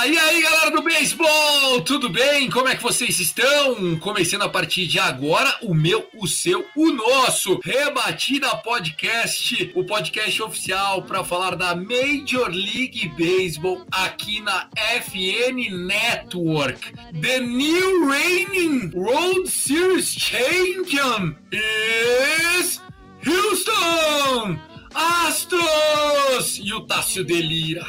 E aí galera do beisebol, tudo bem? Como é que vocês estão? Começando a partir de agora o meu, o seu, o nosso Rebatida Podcast, o podcast oficial para falar da Major League Baseball aqui na FN Network. The new reigning World Series champion is Houston Astros! E o Tássio delira.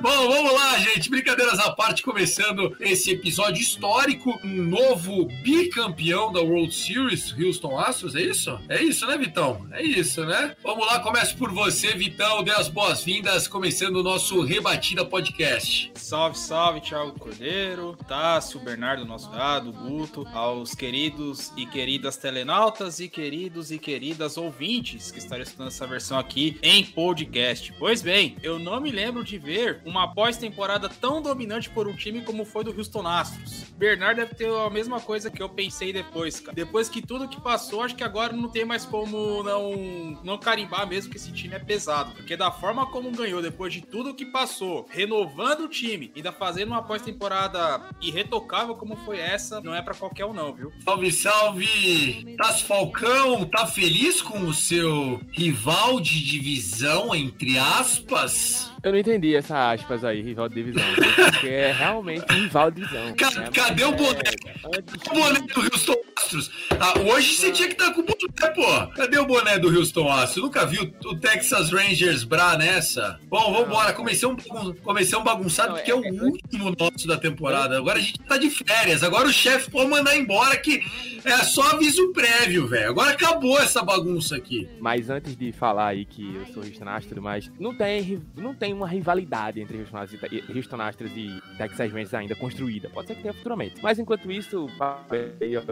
Bom, vamos lá, gente. Brincadeiras à parte, começando esse episódio histórico. Um novo bicampeão da World Series, Houston Astros, é isso? É isso, né, Vitão? É isso, né? Vamos lá, começo por você, Vitão. Dê as boas-vindas, começando o nosso Rebatida Podcast. Salve, salve, Thiago Cordeiro, Tássio, Bernardo, nosso gado, Guto, aos queridos e queridas telenautas e queridos e queridas ouvintes que estarão estudando essa versão aqui em podcast. Pois bem, eu não me lembro de ver uma pós-temporada tão dominante por um time como foi do Houston Astros. Bernardo deve ter a mesma coisa que eu pensei depois, cara. Depois que tudo que passou, acho que agora não tem mais como não, não carimbar mesmo que esse time é pesado. Porque da forma como ganhou, depois de tudo que passou, renovando o time, ainda fazendo uma pós-temporada irretocável como foi essa, não é pra qualquer um não, viu? Salve, salve! Tássio Falcão, tá feliz com o seu rival de divisão, entre aspas? Eu não entendi essa aspas aí, rival de divisão. Porque é realmente rival de divisão. Ca- né? cadê o boné? é- O boné do Houston Astros. Ah, hoje você tinha que estar com o boné, pô. Cadê o boné do Houston Astros? Nunca vi o, Texas Rangers Bra nessa? Bom, vambora. Comecei um, bagun- comecei um bagunçado porque é o é- é- último nosso da temporada. Agora a gente tá de férias. Agora o chefe pode mandar embora que é só aviso prévio, velho. Agora acabou essa bagunça aqui. Mas antes de falar aí que eu sou Houston Astros mais, não tem, não tem uma rivalidade entre Houston Astros, e, Houston Astros e Texas Rangers ainda construída. Pode ser que tenha futuramente. Mas enquanto isso, aí eu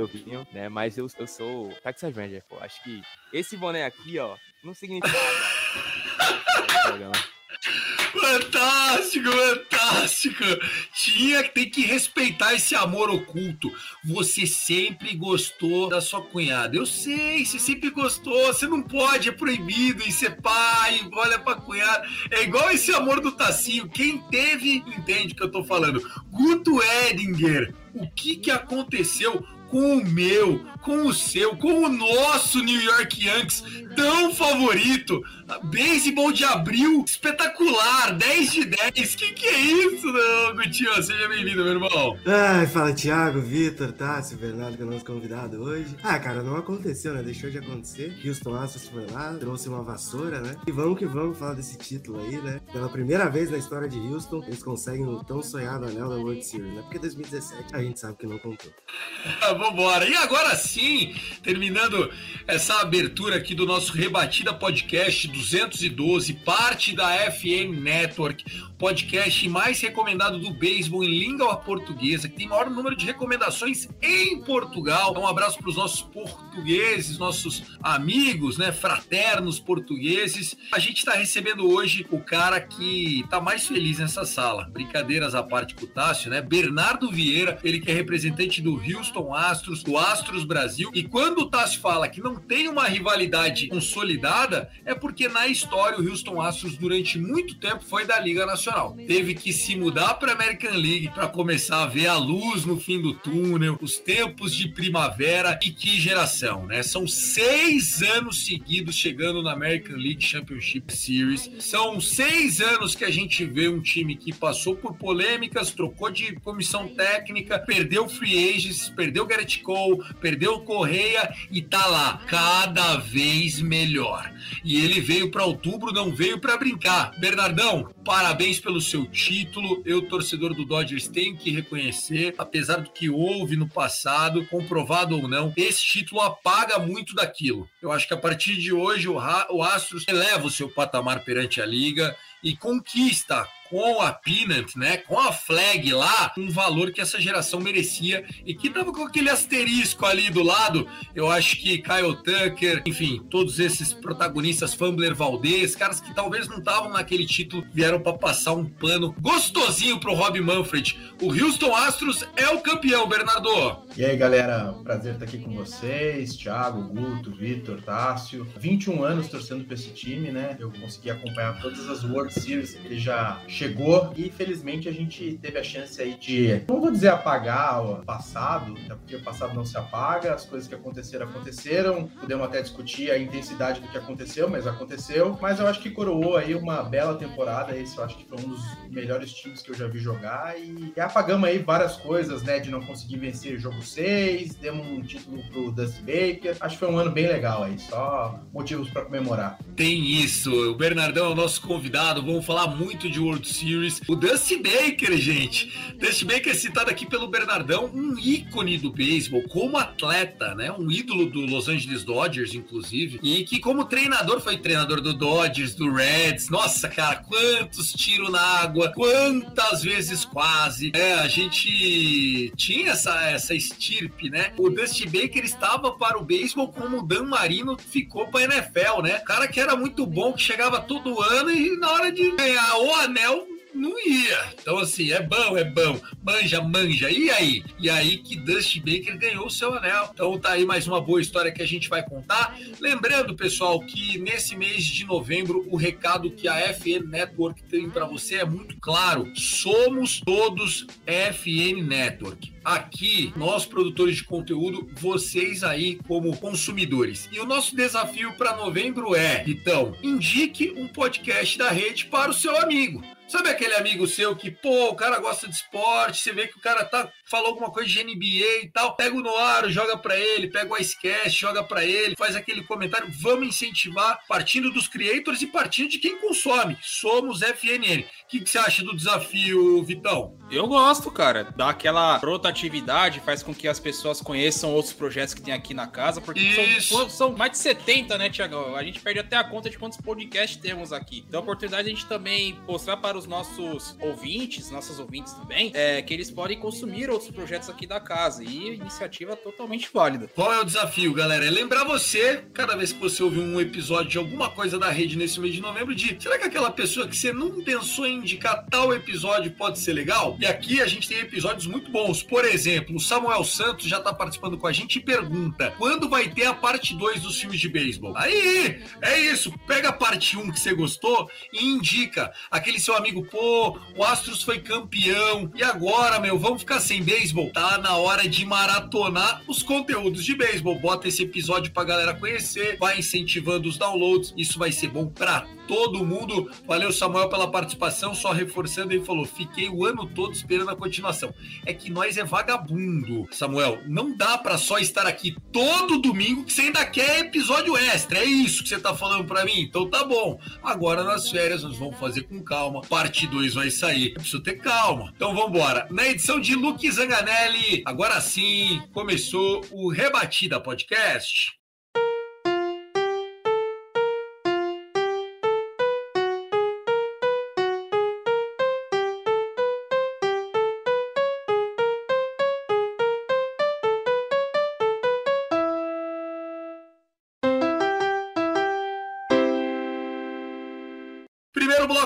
né? Mas eu, eu sou Texas Ranger, pô. Acho que esse boné aqui, ó, não significa. Fantástico, fantástico. Tinha que ter que respeitar esse amor oculto. Você sempre gostou da sua cunhada. Eu sei, você sempre gostou. Você não pode, é proibido em ser pai, olha pra cunhada. É igual esse amor do Tacinho. Quem teve, entende o que eu tô falando. Guto Edinger, o que que aconteceu com o meu, com o seu, com o nosso New York Yankees, tão favorito. Beisebol de abril, espetacular, 10 de 10. Que que é isso, não, Gutinho? Seja bem-vindo, meu irmão. Ai, fala Thiago, Vitor, Tássio, Bernardo, que é o nosso convidado hoje. Ah, cara, não aconteceu, né? Deixou de acontecer. Houston Astros foi lá, trouxe uma vassoura, né? E vamos que vamos falar desse título aí, né? Pela primeira vez na história de Houston, eles conseguem o tão sonhado anel da World Series, né? Porque 2017 a gente sabe que não contou. Ah, Vambora. E agora sim, terminando essa abertura aqui do nosso Rebatida Podcast 212, parte da FM Network, podcast mais recomendado do beisebol em língua portuguesa, que tem maior número de recomendações em Portugal. Um abraço para os nossos portugueses, nossos amigos, né, fraternos portugueses. A gente está recebendo hoje o cara que está mais feliz nessa sala. Brincadeiras à parte com o Tássio, né? Bernardo Vieira, ele que é representante do Houston Astros, do Astros Brasil. E quando o Tássio fala que não tem uma rivalidade consolidada, é porque na história o Houston Astros durante muito tempo foi da Liga Nacional. Teve que se mudar para American League para começar a ver a luz no fim do túnel, os tempos de primavera e que geração, né? São seis anos seguidos chegando na American League Championship Series. São seis anos que a gente vê um time que passou por polêmicas, trocou de comissão técnica, perdeu free agents, perdeu Garrett Cole, perdeu perdeu Correia e tá lá, cada vez melhor. E ele veio para outubro, não veio para brincar. Bernardão, parabéns pelo seu título. Eu, torcedor do Dodgers, tenho que reconhecer, apesar do que houve no passado, comprovado ou não, esse título apaga muito daquilo. Eu acho que a partir de hoje o, o Astros eleva o seu patamar perante a liga e conquista com a Peanut, né, com a flag lá, um valor que essa geração merecia e que tava com aquele asterisco ali do lado. Eu acho que Kyle Tucker, enfim, todos esses protagonistas, Fumbler Valdez, caras que talvez não estavam naquele título, vieram para passar um pano gostosinho pro Rob Manfred. O Houston Astros é o campeão, Bernardo. E aí, galera, prazer estar aqui com vocês, Thiago, Guto, Vitor, Tássio. 21 anos torcendo para esse time, né? Eu consegui acompanhar todas as World Series que ele já chegou e felizmente a gente teve a chance aí de, não vou dizer apagar o passado, porque o passado não se apaga, as coisas que aconteceram aconteceram. Podemos até discutir a intensidade do que aconteceu, mas aconteceu. Mas eu acho que coroou aí uma bela temporada. Esse eu acho que foi um dos melhores times que eu já vi jogar e, e apagamos aí várias coisas, né? De não conseguir vencer jogo 6, demos um título pro Dusty Baker. Acho que foi um ano bem legal aí, só motivos para comemorar. Tem isso, o Bernardão é o nosso convidado, vamos falar muito de World Series. O Dusty Baker, gente. Dusty Baker é citado aqui pelo Bernardão, um ícone do beisebol, como atleta, né? Um ídolo do Los Angeles Dodgers, inclusive, e que como treinador foi treinador do Dodgers, do Reds. Nossa, cara, quantos tiros na água, quantas vezes quase. É, a gente tinha essa, essa estirpe, né? O Dusty Baker estava para o beisebol como o Dan Marino ficou para a NFL, né? Cara que era muito bom, que chegava todo ano e na hora de ganhar o anel não ia. Então, assim, é bom, é bom. Manja, manja. E aí? E aí que Dusty Baker ganhou o seu anel. Então tá aí mais uma boa história que a gente vai contar. Lembrando, pessoal, que nesse mês de novembro, o recado que a FN Network tem para você é muito claro. Somos todos FN Network aqui, nós produtores de conteúdo, vocês aí como consumidores. E o nosso desafio para novembro é, então, indique um podcast da rede para o seu amigo. Sabe aquele amigo seu que, pô, o cara gosta de esporte, você vê que o cara tá falou alguma coisa de NBA e tal, pega o Noaro, joga para ele, pega o Icecast, joga para ele, faz aquele comentário, vamos incentivar partindo dos creators e partindo de quem consome. Somos FNN. O que, que você acha do desafio, Vitão? Eu gosto, cara. Dá aquela rotatividade, faz com que as pessoas conheçam outros projetos que tem aqui na casa, porque são, são mais de 70, né, Tiagão? A gente perde até a conta de quantos podcasts temos aqui. Então, a oportunidade de a gente também mostrar para os nossos ouvintes, nossas ouvintes também, é, que eles podem consumir outros projetos aqui da casa. E iniciativa totalmente válida. Qual é o desafio, galera? É lembrar você, cada vez que você ouvir um episódio de alguma coisa da rede nesse mês de novembro, de será que aquela pessoa que você não pensou em indicar tal episódio pode ser legal? E aqui a gente tem episódios muito bons. Por exemplo, o Samuel Santos já tá participando com a gente e pergunta: quando vai ter a parte 2 dos filmes de beisebol? Aí, é isso. Pega a parte 1 um que você gostou e indica. Aquele seu amigo, pô, o Astros foi campeão. E agora, meu, vamos ficar sem beisebol? Tá na hora de maratonar os conteúdos de beisebol. Bota esse episódio pra galera conhecer, vai incentivando os downloads. Isso vai ser bom pra todo mundo. Valeu, Samuel, pela participação. Só reforçando, ele falou: fiquei o ano todo esperando a continuação. É que nós é vagabundo, Samuel. Não dá pra só estar aqui todo domingo que você ainda quer episódio extra. É isso que você tá falando pra mim? Então tá bom. Agora nas férias nós vamos fazer com calma. Parte 2 vai sair. Preciso ter calma. Então vambora. Na edição de Luke Zanganelli, agora sim, começou o Rebatida Podcast.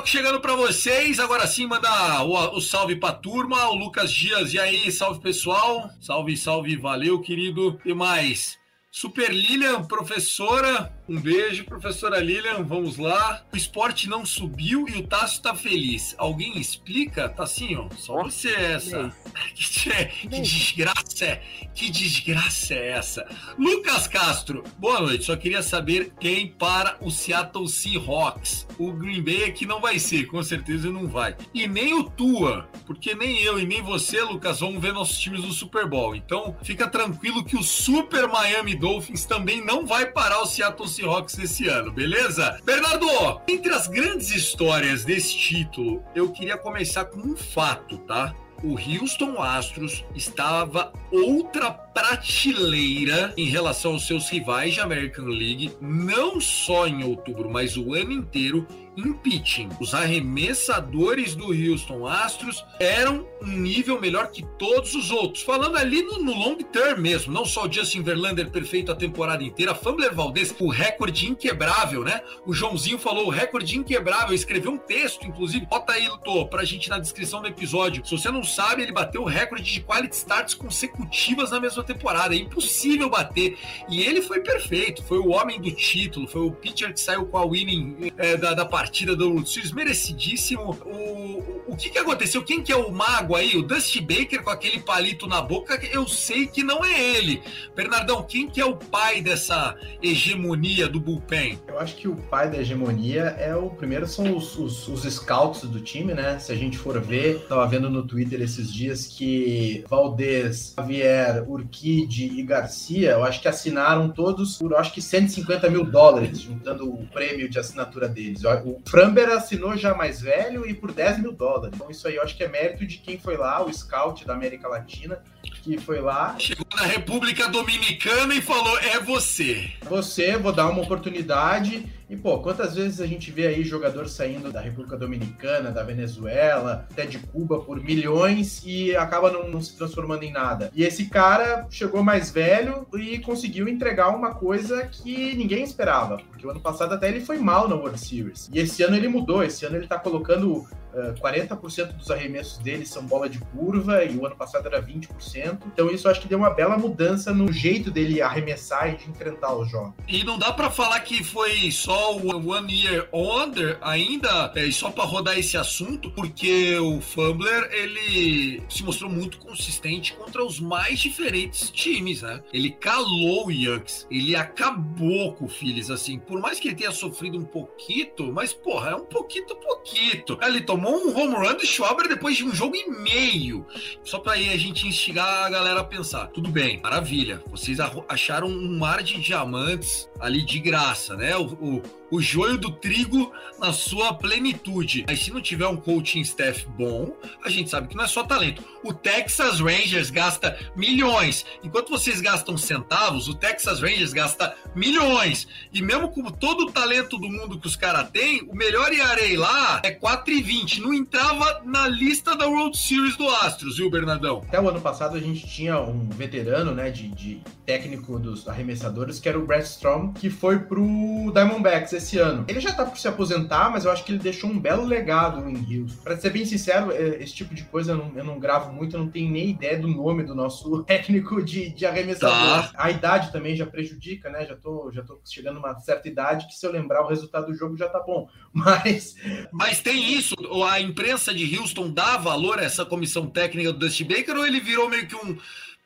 Chegando para vocês. Agora sim, manda o, o salve pra turma. O Lucas Dias, e aí, salve pessoal. Salve, salve, valeu, querido. E mais. Super Lilian, professora. Um beijo, professora Lilian. Vamos lá. O esporte não subiu e o Tássio tá feliz. Alguém explica, Tassinho? Só você essa. Que, que desgraça é? Que desgraça é essa? Lucas Castro, boa noite. Só queria saber quem para o Seattle Seahawks. O Green Bay aqui não vai ser, com certeza não vai. E nem o Tua, porque nem eu e nem você, Lucas, vamos ver nossos times no Super Bowl. Então, fica tranquilo que o Super Miami Dolphins também não vai parar o Seattle Seahawks esse ano, beleza? Bernardo, entre as grandes histórias desse título, eu queria começar com um fato, tá? o Houston Astros estava outra prateleira em relação aos seus rivais de American League, não só em outubro, mas o ano inteiro em pitching. Os arremessadores do Houston Astros eram um nível melhor que todos os outros. Falando ali no, no long term mesmo, não só o Justin Verlander perfeito a temporada inteira, Fambler Valdez, o recorde inquebrável, né? O Joãozinho falou o recorde inquebrável, escreveu um texto, inclusive, bota aí, Tô, pra gente na descrição do episódio. Se você não sabe, ele bateu o recorde de quality starts consecutivas na mesma temporada. É impossível bater. E ele foi perfeito, foi o homem do título, foi o pitcher que saiu com a winning é, da, da partida do World Series, merecidíssimo. O, o que, que aconteceu? Quem que é o mago aí? O Dusty Baker com aquele palito na boca, eu sei que não é ele. Bernardão, quem que é o pai dessa hegemonia do bullpen? Eu acho que o pai da hegemonia é o primeiro são os, os, os scouts do time, né? Se a gente for ver, tava vendo no Twitter esses dias que Valdez, Javier, Urquide e Garcia, eu acho que assinaram todos por acho que 150 mil dólares, juntando o prêmio de assinatura deles. Framber assinou já mais velho e por 10 mil dólares. Então isso aí eu acho que é mérito de quem foi lá, o scout da América Latina, que foi lá. Chegou na República Dominicana e falou: é você. Você, vou dar uma oportunidade. E, pô, quantas vezes a gente vê aí jogador saindo da República Dominicana, da Venezuela, até de Cuba por milhões e acaba não, não, se transformando em nada. E esse cara chegou mais velho e conseguiu entregar uma coisa que ninguém esperava, porque o ano passado até ele foi mal na World Series. E esse ano ele mudou, esse ano ele tá colocando uh, 40% dos arremessos dele são bola de curva e o ano passado era 20%. Então isso acho que deu uma bela mudança no jeito dele arremessar e de enfrentar os jogos. E não dá para falar que foi só o One Year Wonder ainda, é, só para rodar esse assunto, porque o Fumbler ele se mostrou muito consistente contra os mais diferentes times, né? Ele calou o Yankees, ele acabou com o Phillies, assim, por mais que ele tenha sofrido um pouquito, mas porra, é um pouquito, pouquito. Ele tomou um home run do Schwaber depois de um jogo e meio, só para aí a gente instigar a galera a pensar. Tudo bem, maravilha, vocês acharam um mar de diamantes ali de graça, né? O, o, o joio do trigo na sua plenitude. Mas se não tiver um coaching staff bom, a gente sabe que não é só talento. O Texas Rangers gasta milhões. Enquanto vocês gastam centavos, o Texas Rangers gasta milhões. E mesmo com todo o talento do mundo que os caras têm, o melhor Iarei lá é 4,20. Não entrava na lista da World Series do Astros, viu, Bernardão? Até o ano passado a gente tinha um veterano, né, de, de técnico dos arremessadores, que era o Brad Strom, que foi pro Diamondbacks esse ano. Ele já tá por se aposentar, mas eu acho que ele deixou um belo legado em Houston. Pra ser bem sincero, é, esse tipo de coisa eu não, eu não gravo muito, eu não tenho nem ideia do nome do nosso técnico de, de arremessador. Tá. A idade também já prejudica, né? Já tô, já tô chegando a uma certa idade que se eu lembrar o resultado do jogo já tá bom. Mas. Mas tem isso, a imprensa de Houston dá valor a essa comissão técnica do Dusty Baker ou ele virou meio que um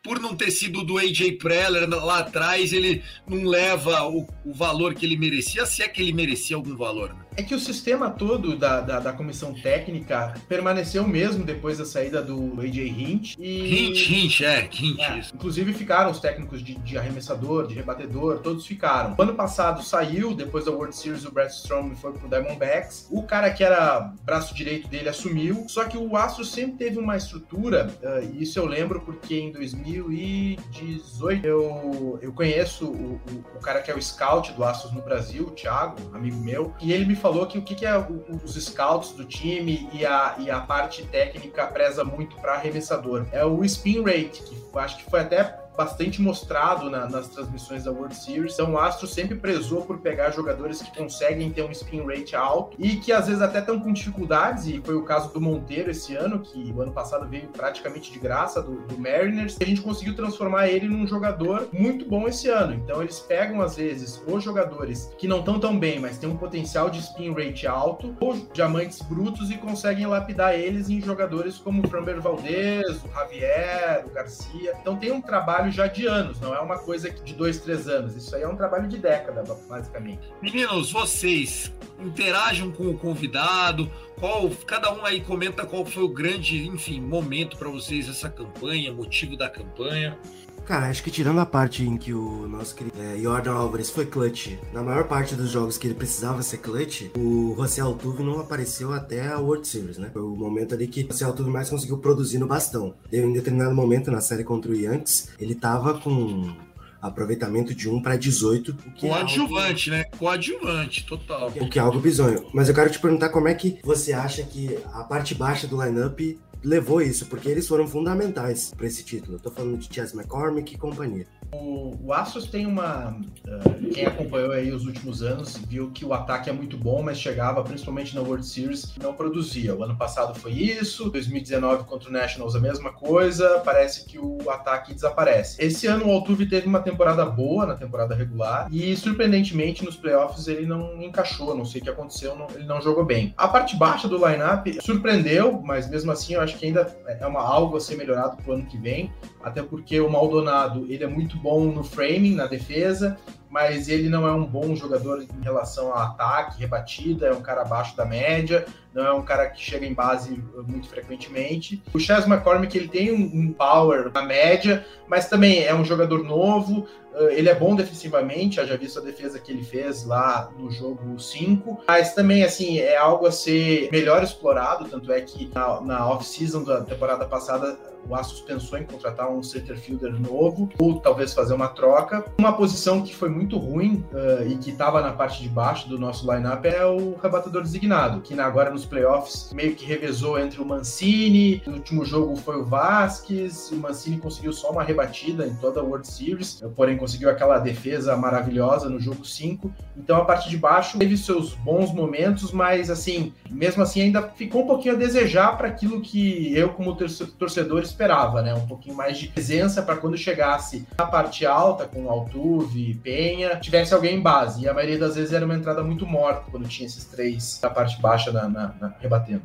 por não ter sido do AJ Preller lá atrás, ele não leva o, o, valor que ele merecia, se é que ele merecia algum valor. Né? É que o sistema todo da, da, da, comissão técnica permaneceu mesmo depois da saída do AJ Hint. E... Hint, Hint, é, Hint, é. Inclusive ficaram os técnicos de, de, arremessador, de rebatedor, todos ficaram. O ano passado saiu, depois da World Series, o Brad Strom foi pro Diamondbacks. O cara que era braço direito dele assumiu, só que o Astro sempre teve uma estrutura, uh, e isso eu lembro porque em 2018 eu, eu conheço o, o, o cara que é o scout do Astros no Brasil, o Thiago, amigo meu, e ele me falou que o que, que é o, os scouts do time e a, e a parte técnica preza muito para arremessador. É o spin rate, que acho que foi até bastante mostrado na- nas transmissões da World Series. Então o Astros sempre prezou por pegar jogadores que conseguem ter um spin rate alto e que às vezes até estão com dificuldades, e foi o caso do Monteiro esse ano, que o ano passado veio praticamente de graça do, do Mariners, e a gente conseguiu transformar ele num jogador muito bom esse ano. Então eles pegam às vezes os jogadores que não estão tão bem, mas têm um potencial de spin rate alto, ou diamantes brutos e conseguem lapidar eles em jogadores como o Framber Valdez, o Javier, o Garcia. Então tem um trabalho já de anos, não é uma coisa de dois, três anos. Isso aí é um trabalho de década, basicamente. Meninos, vocês interajam com o convidado. Qual, cada um aí comenta qual foi o grande, enfim, momento para vocês essa campanha, motivo da campanha. Cara, acho que tirando a parte em que o nosso querido é, Jordan Álvares foi clutch, na maior parte dos jogos que ele precisava ser clutch, o José Altuve não apareceu até a World Series, né? Foi o momento ali que o José Altuve mais conseguiu produzir no bastão. Em determinado momento na série contra o Yankees, ele tava com aproveitamento de 1 para 18, o que é algo- Coadjuvante, né? Coadjuvante, total. o que é algo bizonho. Mas eu quero te perguntar como é que você acha que a parte baixa do lineup levou isso, porque eles foram fundamentais para esse título. Tô falando de Chas McCormick e companhia. O, o Astros tem uma. ah, quem acompanhou aí os últimos anos viu que o ataque é muito bom, mas chegava principalmente na World Series não produzia. O ano passado foi isso, 2019 contra o Nationals a mesma coisa. Parece que o ataque desaparece. Esse ano o Altuve teve uma temporada boa na temporada regular e surpreendentemente nos playoffs ele não encaixou. Não sei o que aconteceu, não- ele não jogou bem. A parte baixa do lineup surpreendeu, mas mesmo assim eu acho que ainda é uma algo a ser melhorado pro ano que vem até porque o Maldonado ele é muito bom no framing, na defesa, mas ele não é um bom jogador em relação ao ataque, rebatida, é um cara abaixo da média, não é um cara que chega em base muito frequentemente. O Chas McCormick ele tem um, power na média, mas também é um jogador novo, uh, ele é bom defensivamente, já visto a defesa que ele fez lá no jogo 5, mas também assim é algo a ser melhor explorado, tanto é que na, na off-season da temporada passada o Astros pensou em contratar um center fielder novo, ou talvez fazer uma troca. Uma posição que foi muito ruim uh, e que estava na parte de baixo do nosso lineup é o rebatedor designado, que agora nos playoffs meio que revezou entre o Mancini, no último jogo foi o Vasquez, o Mancini conseguiu só uma rebatida em toda a World Series, porém conseguiu aquela defesa maravilhosa no jogo 5. Então a parte de baixo teve seus bons momentos, mas assim, mesmo assim ainda ficou um pouquinho a desejar para aquilo que eu como torce- torcedor esperava, né? Um pouquinho mais de presença para quando chegasse na parte alta com Altuve, Penha, tivesse alguém em base. E a maioria das vezes era uma entrada muito morta quando tinha esses três na parte baixa na- na- rebatendo.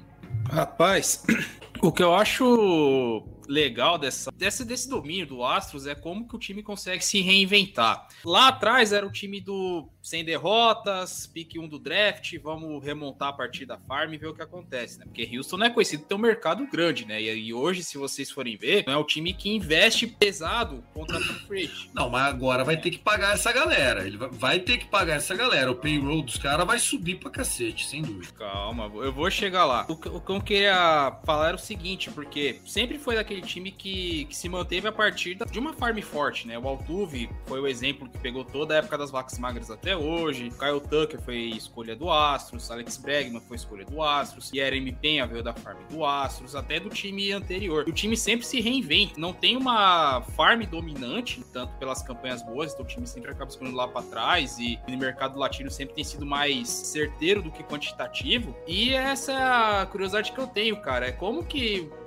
Rapaz, o que eu acho legal dessa, desse, desse domínio do Astros é como que o time consegue se reinventar. Lá atrás era o time do sem derrotas, pique 1 do draft, vamos remontar a partir da farm e ver o que acontece, né? Porque Houston não é conhecido por ter um mercado grande, né? E, e hoje, se vocês forem ver, não é o time que investe pesado contra o free. Não, mas agora vai ter que pagar essa galera. Ele vai, vai ter que pagar essa galera. O payroll dos caras vai subir pra cacete, sem dúvida. Calma, eu vou chegar lá. O que, o que eu queria falar era o seguinte, porque sempre foi daquele time que, que se manteve a partir de uma farm forte, né? O Altuve foi o exemplo que pegou toda a época das vacas magras até hoje. Kyle Tucker foi escolha do Astros, Alex Bregman foi escolha do Astros, Jeremy Penha veio da farm do Astros, até do time anterior. O time sempre se reinventa, não tem uma farm dominante, tanto pelas campanhas boas, então o time sempre acaba escolhendo lá pra trás e no mercado latino sempre tem sido mais certeiro do que quantitativo. E essa curiosidade que eu tenho, cara, é como que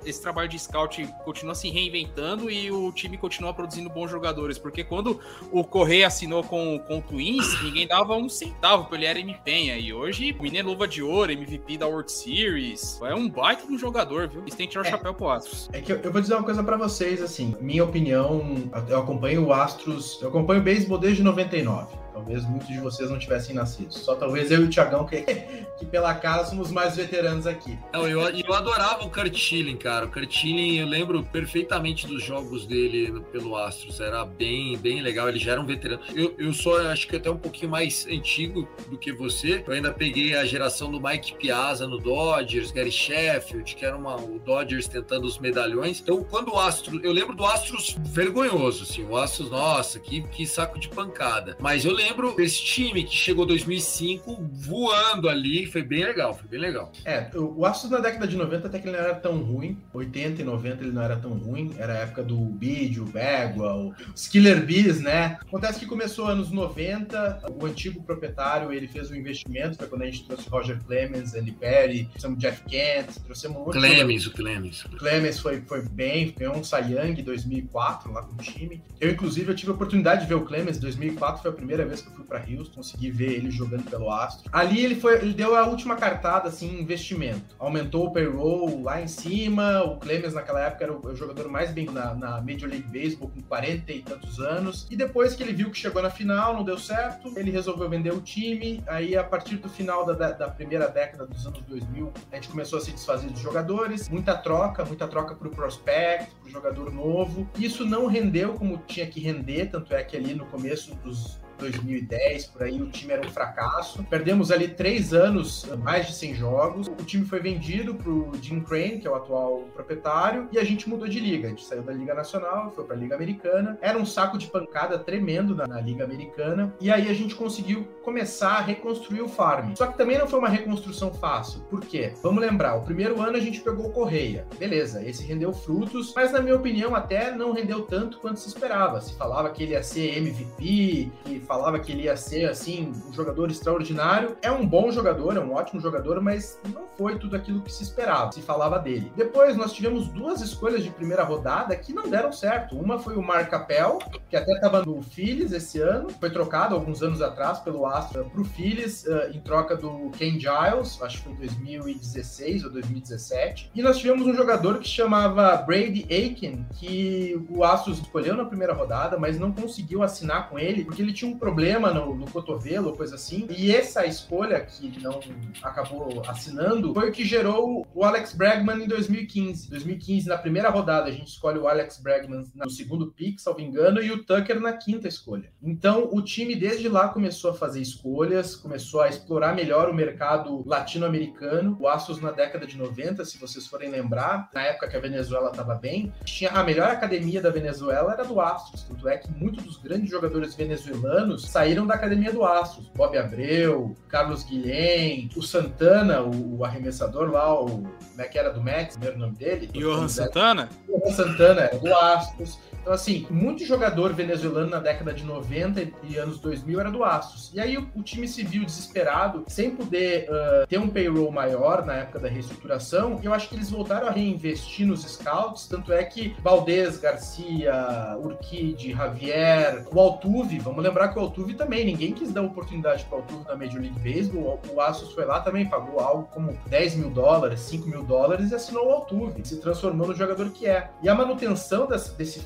esse trabalho de scout continua se reinventando e o time continua produzindo bons jogadores, porque quando o Correia assinou com, com o Twins, ninguém dava um centavo pelo Jeremy Penha, e hoje o menino luva de ouro, MVP da World Series, é um baita de um jogador, viu? Eles têm que tirar o É. chapéu pro Astros. É que eu, eu vou dizer uma coisa pra vocês, assim, minha opinião, eu acompanho o Astros, eu acompanho o beisebol desde 99. Talvez muitos de vocês não tivessem nascido. Só talvez eu e o Thiagão, que, que pela cara somos mais veteranos aqui. Não, eu, eu adorava o Kurt Schilling, cara. O Kurt Schilling, eu lembro perfeitamente dos jogos dele pelo Astros. Era bem, bem legal. Ele já era um veterano. Eu, eu sou, acho que até um pouquinho mais antigo do que você. Eu ainda peguei a geração do Mike Piazza no Dodgers, Gary Sheffield, que era uma, o Dodgers tentando os medalhões. Então, quando o Astros... Eu lembro do Astros vergonhoso, assim. O Astros, nossa, que, que saco de pancada. Mas eu lembro desse time que chegou 2005 voando ali, foi bem legal, foi bem legal. É, o Astros na década de 90 até que ele não era tão ruim. 80 e 90 ele não era tão ruim. Era a época do Bid, o Bagwell, os Killer Bees, né? Acontece que começou anos 90, o antigo proprietário, ele fez um investimento, foi quando a gente trouxe Roger Clemens, Andy Perry, trouxemos Jeff Kent, trouxemos um Clemens, o Clemens. o Clemens foi, foi bem, ganhou um Cy Young em 2004 lá com o time. Eu, inclusive, eu tive a oportunidade de ver o Clemens. 2004 foi a primeira vez que eu fui para Houston, consegui ver ele jogando pelo Astro. Ali ele foi, ele deu a última cartada assim, investimento. Aumentou o payroll lá em cima. O Clemens naquela época era o, o jogador mais bem na, na Major League Baseball com 40 e tantos anos. E depois que ele viu que chegou na final, não deu certo, ele resolveu vender o time. Aí a partir do final da, da, primeira década dos anos 2000, a gente começou a se desfazer dos jogadores, muita troca, muita troca pro prospect, pro jogador novo. Isso não rendeu como tinha que render, tanto é que ali no começo dos 2010, por aí, o time era um fracasso. Perdemos ali três anos, mais de 100 jogos. O time foi vendido pro Jim Crane, que é o atual proprietário, e a gente mudou de liga. A gente saiu da Liga Nacional, foi pra Liga Americana. Era um saco de pancada tremendo na, na Liga Americana. E aí a gente conseguiu começar a reconstruir o farm. Só que também não foi uma reconstrução fácil. Por quê? Vamos lembrar, o primeiro ano a gente pegou o Correia. Beleza, esse rendeu frutos, mas na minha opinião até não rendeu tanto quanto se esperava. Se falava que ele ia ser MVP, que falava que ele ia ser assim um jogador extraordinário. É um bom jogador, é um ótimo jogador, mas não foi tudo aquilo que se esperava, se falava dele. Depois nós tivemos duas escolhas de primeira rodada que não deram certo. Uma foi o Mark Capel, que até estava no Phillies esse ano, foi trocado alguns anos atrás pelo Astra para o Phillies uh, em troca do Ken Giles, acho que foi 2016 ou 2017. E nós tivemos um jogador que chamava Brady Aiken, que o Astros escolheu na primeira rodada, mas não conseguiu assinar com ele porque ele tinha um problema no, no cotovelo ou coisa assim. E essa escolha que não acabou assinando foi o que gerou o Alex Bregman em 2015. 2015, na primeira rodada, a gente escolhe o Alex Bregman no segundo pick, salvo engano, e o Tucker na quinta escolha. Então, o time desde lá começou a fazer escolhas, começou a explorar melhor o mercado latino-americano. O Astros na década de 90, se vocês forem lembrar, na época que a Venezuela estava bem, tinha a melhor academia da Venezuela era do Astros. Tanto é que muitos dos grandes jogadores venezuelanos saíram da academia do Astros. Bob Abreu, Carlos Guilhem, o Santana, o, o arremessador lá, o como é que era do Mets, primeiro nome dele? Johan Santana? Johan Santana, era do Astros. Então, assim, muito jogador venezuelano na década de 90 e anos 2000 era do Astros. E aí o, time se viu desesperado, sem poder uh, ter um payroll maior na época da reestruturação. E eu acho que eles voltaram a reinvestir nos scouts. Tanto é que Valdez, Garcia, Urquide, Javier, o Altuve, vamos lembrar que o Altuve também, ninguém quis dar oportunidade para o Altuve na Major League Baseball. O, o Astros foi lá também, pagou algo como 10 mil dólares, 5 mil dólares e assinou o Altuve. Se transformou no jogador que é. E a manutenção desse, desse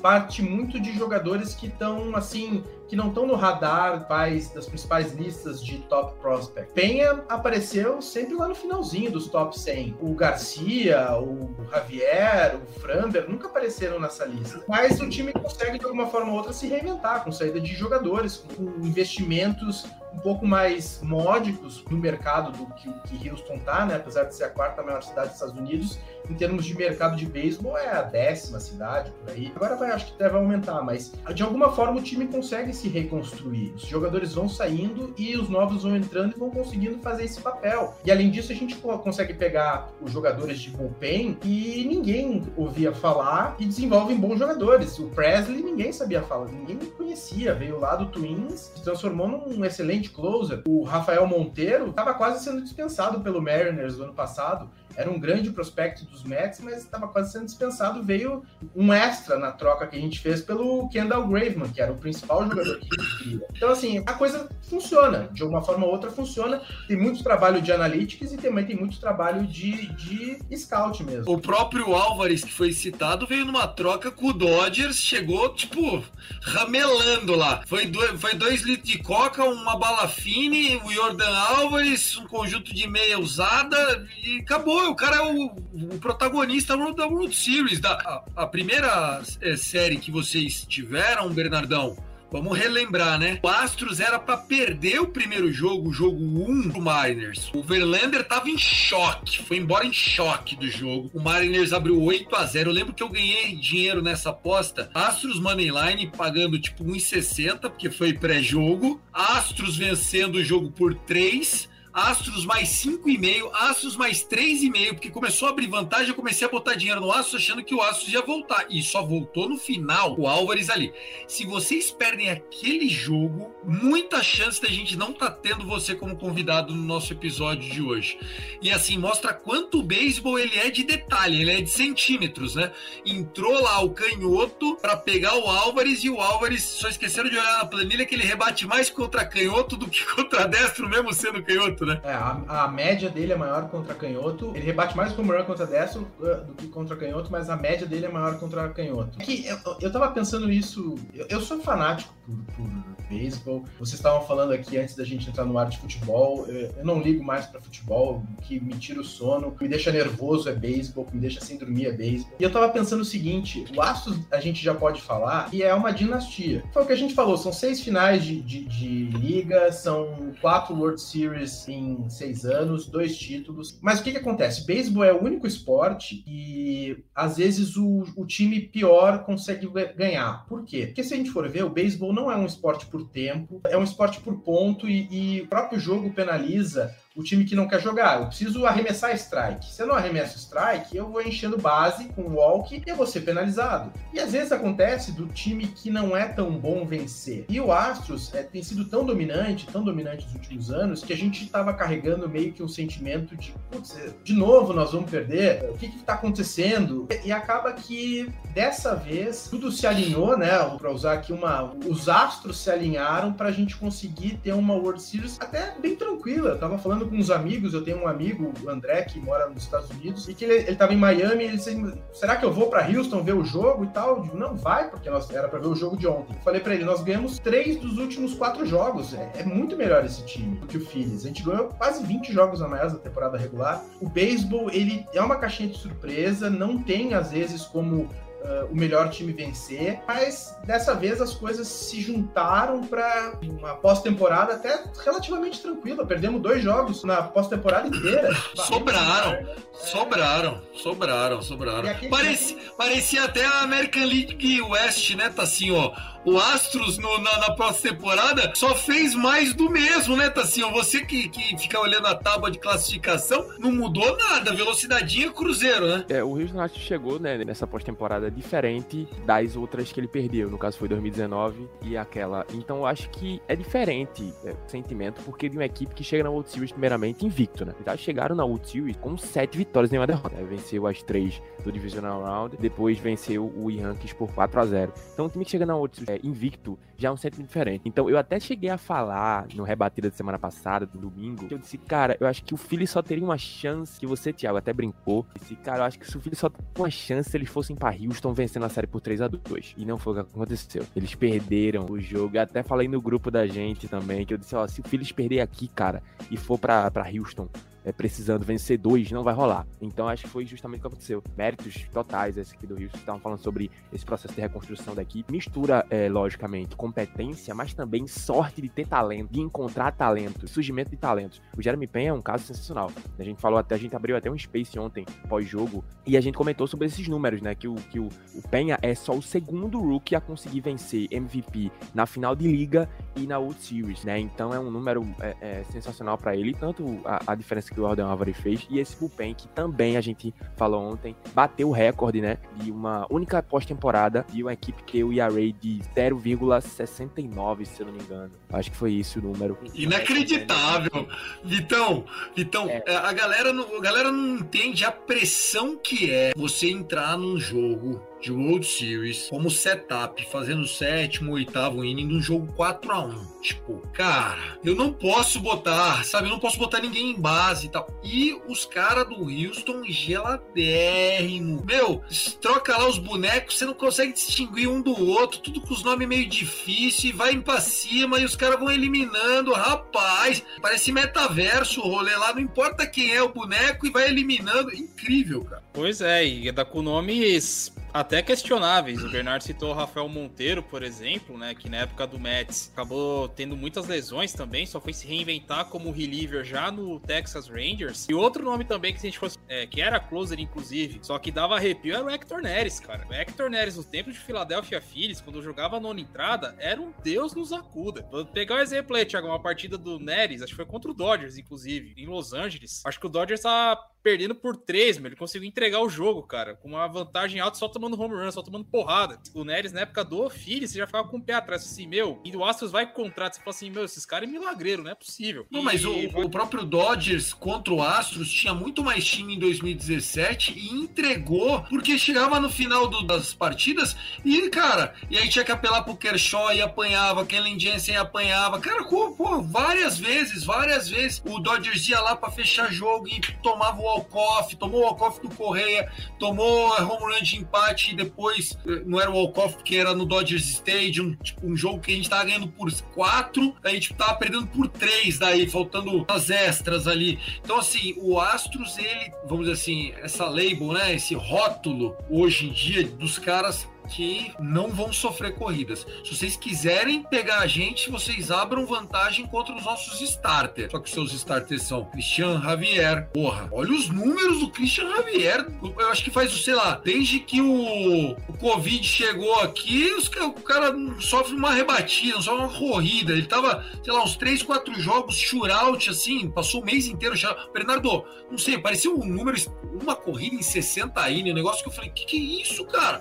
parte muito de jogadores que estão assim que não estão no radar das principais listas de top prospect. Penha apareceu sempre lá no finalzinho dos top 100. O Garcia, o Javier, o Framber nunca apareceram nessa lista. Mas o time consegue de alguma forma ou outra se reinventar com saída de jogadores, com investimentos um pouco mais módicos no mercado do que, que Houston tá, né? Apesar de ser a quarta maior cidade dos Estados Unidos, em termos de mercado de beisebol é a décima cidade por aí. Agora vai, acho que deve aumentar, mas de alguma forma o time consegue se reconstruir. Os jogadores vão saindo e os novos vão entrando e vão conseguindo fazer esse papel. E além disso, a gente consegue pegar os jogadores de bullpen e ninguém ouvia falar e desenvolvem bons jogadores. O Presley ninguém sabia falar, ninguém conhecia, veio lá do Twins, se transformou num excelente closer. O Rafael Monteiro estava quase sendo dispensado pelo Mariners no ano passado era um grande prospecto dos Mets, mas estava quase sendo dispensado. Veio um extra na troca que a gente fez pelo Kendall Graveman, que era o principal jogador que gente queria. Então, assim, a coisa funciona. De alguma forma ou outra funciona. Tem muito trabalho de analytics e também tem muito trabalho de, de scout mesmo. O próprio Álvares, que foi citado, veio numa troca com o Dodgers, chegou, tipo, ramelando lá. Foi, dois, foi dois litros de coca, uma bala fine, o Jordan Álvares, um conjunto de meia usada e acabou o cara é o, o protagonista da World Series. Da, a, a primeira é, série que vocês tiveram, Bernardão, Vamos relembrar, né? O Astros era para perder o primeiro jogo, o jogo 1 pro Mariners. O Verlander tava em choque, foi embora em choque do jogo. O Mariners abriu 8 a 0. Eu lembro que eu ganhei dinheiro nessa aposta. Astros Moneyline pagando tipo 1,60 porque foi pré-jogo. Astros vencendo o jogo por 3. Astros mais 5,5, Astros mais 3,5, porque começou a abrir vantagem, eu comecei a botar dinheiro no Astros achando que o Astros ia voltar. E só voltou no final o Álvares ali. Se vocês perdem aquele jogo, muita chance da gente não tá tendo você como convidado no nosso episódio de hoje. E assim, mostra quanto o beisebol ele é de detalhe, ele é de centímetros, né? Entrou lá o canhoto para pegar o Álvares e o Álvares só esqueceram de olhar na planilha que ele rebate mais contra canhoto do que contra destro, mesmo sendo canhoto né? É, a, a, média dele é maior contra canhoto. Ele rebate mais com run contra destro uh, do que contra canhoto, mas a média dele é maior contra canhoto. É que eu, eu tava pensando isso. Eu, eu sou fanático por, beisebol. Vocês estavam falando aqui antes da gente entrar no ar de futebol. Eu, eu não ligo mais para futebol. O que me tira o sono, o que me deixa nervoso é beisebol, o que me deixa sem dormir é beisebol. E eu tava pensando o seguinte: o Astros a gente já pode falar e é uma dinastia. Foi o que a gente falou: são seis finais de, de, de liga, são quatro World Series em seis anos, dois títulos. Mas o que, que acontece? Beisebol é o único esporte e às vezes o, o time pior consegue ganhar. Por quê? Porque se a gente for ver, o beisebol não é um esporte por tempo, é um esporte por ponto e, e o próprio jogo penaliza o time que não quer jogar. Eu preciso arremessar strike. Se eu não arremesso strike, eu vou enchendo base com walk e eu vou ser penalizado. E às vezes acontece do time que não é tão bom vencer. E o Astros é, tem sido tão dominante, tão dominante nos últimos anos, que a gente estava carregando meio que um sentimento de, putz, de novo nós vamos perder? O que está acontecendo? E, e acaba que dessa vez tudo se alinhou, né? Para usar aqui uma. Os astros se alinharam para a gente conseguir ter uma World Series até bem tranquila. Eu tava falando com uns amigos, eu tenho um amigo, o André, que mora nos Estados Unidos, e que ele, ele tava em Miami, ele disse, será que eu vou para Houston ver o jogo e tal? Digo, não, vai, porque nós, era para ver o jogo de ontem. Falei para ele, nós ganhamos três dos últimos quatro jogos. É, é, muito melhor esse time do que o Phillies. A gente ganhou quase 20 jogos a mais na temporada regular. O beisebol, ele é uma caixinha de surpresa, não tem, às vezes, como uh, o melhor time vencer, mas dessa vez as coisas se juntaram para uma pós-temporada até relativamente tranquila. Perdemos dois jogos na pós-temporada inteira. sobraram, sobraram, sobraram, sobraram. Parecia, parecia até a American League West, né? Tá assim, ó o Astros no, na, na, próxima temporada só fez mais do mesmo, né, Tassinho? Você que, que fica olhando a tábua de classificação, não mudou nada, velocidade cruzeiro, né? É, o Houston Astros chegou, né, nessa pós-temporada diferente das outras que ele perdeu, no caso foi 2019 e aquela. Então eu acho que é diferente é, o sentimento, porque de uma equipe que chega na World Series primeiramente invicto, né? Já chegaram na World Series com sete vitórias e nenhuma derrota. Né? Venceu as três do Divisional Round, depois venceu o Yankees por 4 a 0 Então o time que chega na World Series é, invicto já é um sentimento diferente. Então eu até cheguei a falar no rebatida de semana passada, do domingo, que eu disse, cara, eu acho que o Philly só teria uma chance, que você, Thiago, até brincou. Disse, cara, eu acho que se o Philly só teria uma chance se eles fossem para Houston vencendo a série por 3 a 2 E não foi o que aconteceu. Eles perderam o jogo. Eu até falei no grupo da gente também, que eu disse, ó, se o Phillies perder aqui, cara, e for para Houston, é, precisando vencer dois, não vai rolar. Então acho que foi justamente o que aconteceu. Méritos totais esse aqui do Rio, estavam falando sobre esse processo de reconstrução da equipe. Mistura, é, logicamente, competência, mas também sorte de ter talento, de encontrar talento, surgimento de talentos. O Jeremy Penha é um caso sensacional. A gente falou até, a gente abriu até um space ontem, pós-jogo, e a gente comentou sobre esses números, né? Que o, que o, o Penha é só o segundo rookie a conseguir vencer MVP na final de liga e na World Series, né? Então é um número é, é, sensacional para ele, tanto a, a diferença que o Alden Álvares fez, e esse bullpen que também a gente falou ontem, bateu o recorde, né, de uma única pós-temporada de uma equipe que o ERA de 0,69, se eu não me engano. Acho que foi isso o número. Inacreditável. Vitão, Vitão, é. é. a, galera não, a galera não entende a pressão que é você entrar num jogo de World Series como setup, fazendo sétimo, oitavo inning de um jogo 4 a 1 Tipo, cara, eu não posso botar, sabe? Eu não posso botar ninguém em base e tal. E os caras do Houston geladérrimo. Meu, troca lá os bonecos, você não consegue distinguir um do outro, tudo com os nomes meio difíceis, vai pra cima e os caras vão eliminando. Rapaz, parece metaverso o rolê lá, não importa quem é o boneco e vai eliminando. Incrível, cara. Pois é, e da com nomes até questionáveis. O Bernardo citou o Rafael Monteiro, por exemplo, né? Que na época do Mets acabou tendo muitas lesões também, só foi se reinventar como reliever já no Texas Rangers. E outro nome também que se a gente fosse. É, que era closer, inclusive, só que dava arrepio era o Hector Neres, cara. O Hector Neres, no tempo de Philadelphia Phillies, quando jogava a nona entrada, era um deus nos acuda. Vou pegar um exemplo aí, Thiago, uma partida do Neres, acho que foi contra o Dodgers, inclusive, em Los Angeles. Acho que o Dodgers tá perdendo por três, meu. Ele conseguiu entregar o jogo, cara, com uma vantagem alta, só tomando home run, só tomando porrada. O Neres, na época do Philly, você já ficava com o pé atrás, assim, meu, e o Astros vai contrato, você fala assim, meu, esses caras é milagreiro, não é possível. Não, E mas o, o próprio Dodgers contra o Astros tinha muito mais time em 2017 e entregou porque chegava no final do- das partidas e, cara, e aí tinha que apelar pro Kershaw e apanhava, Kellen Jensen apanhava. Cara, pô, várias vezes, várias vezes o Dodgers ia lá pra fechar jogo e tomava o walk-off, tomou o walk-off do Correia, tomou home run de empate e depois eh, não era o walk-off porque era no Dodgers Stadium, tipo, um jogo que a gente tava ganhando por quatro, a gente tava perdendo por três daí, faltando as extras ali. Então, assim, o Astros, ele, vamos dizer assim, essa label, né, esse rótulo hoje em dia dos caras que não vão sofrer corridas. Se vocês quiserem pegar a gente, vocês abram vantagem contra os nossos starters. Só que os seus starters são Christian Javier. Porra, olha os números do Christian Javier. Eu acho que faz, sei lá, desde que o, o Covid chegou aqui, os o cara sofre uma rebatida, sofre uma corrida. Ele tava, sei lá, uns 3, 4 jogos shootout, assim, passou o mês inteiro. Bernardo, não sei, parecia um número, uma corrida em 60 aí, um negócio que eu falei, que que é isso, cara?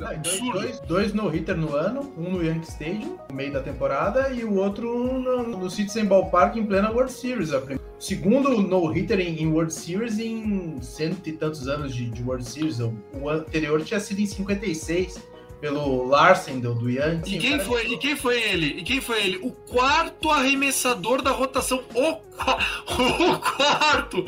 Dois, Absurdo. dois, dois no-hitter no ano, um no Yankee Stadium, no meio da temporada, e o outro no, no Citizen Ballpark em plena World Series. A prim- Segundo no-hitter em, em World Series em cento e tantos anos de, de World Series. O, o anterior tinha sido em 56, pelo Larsen do, do Yankees. E quem foi? E quem foi ele? E quem foi ele? O quarto arremessador da rotação. O, o quarto!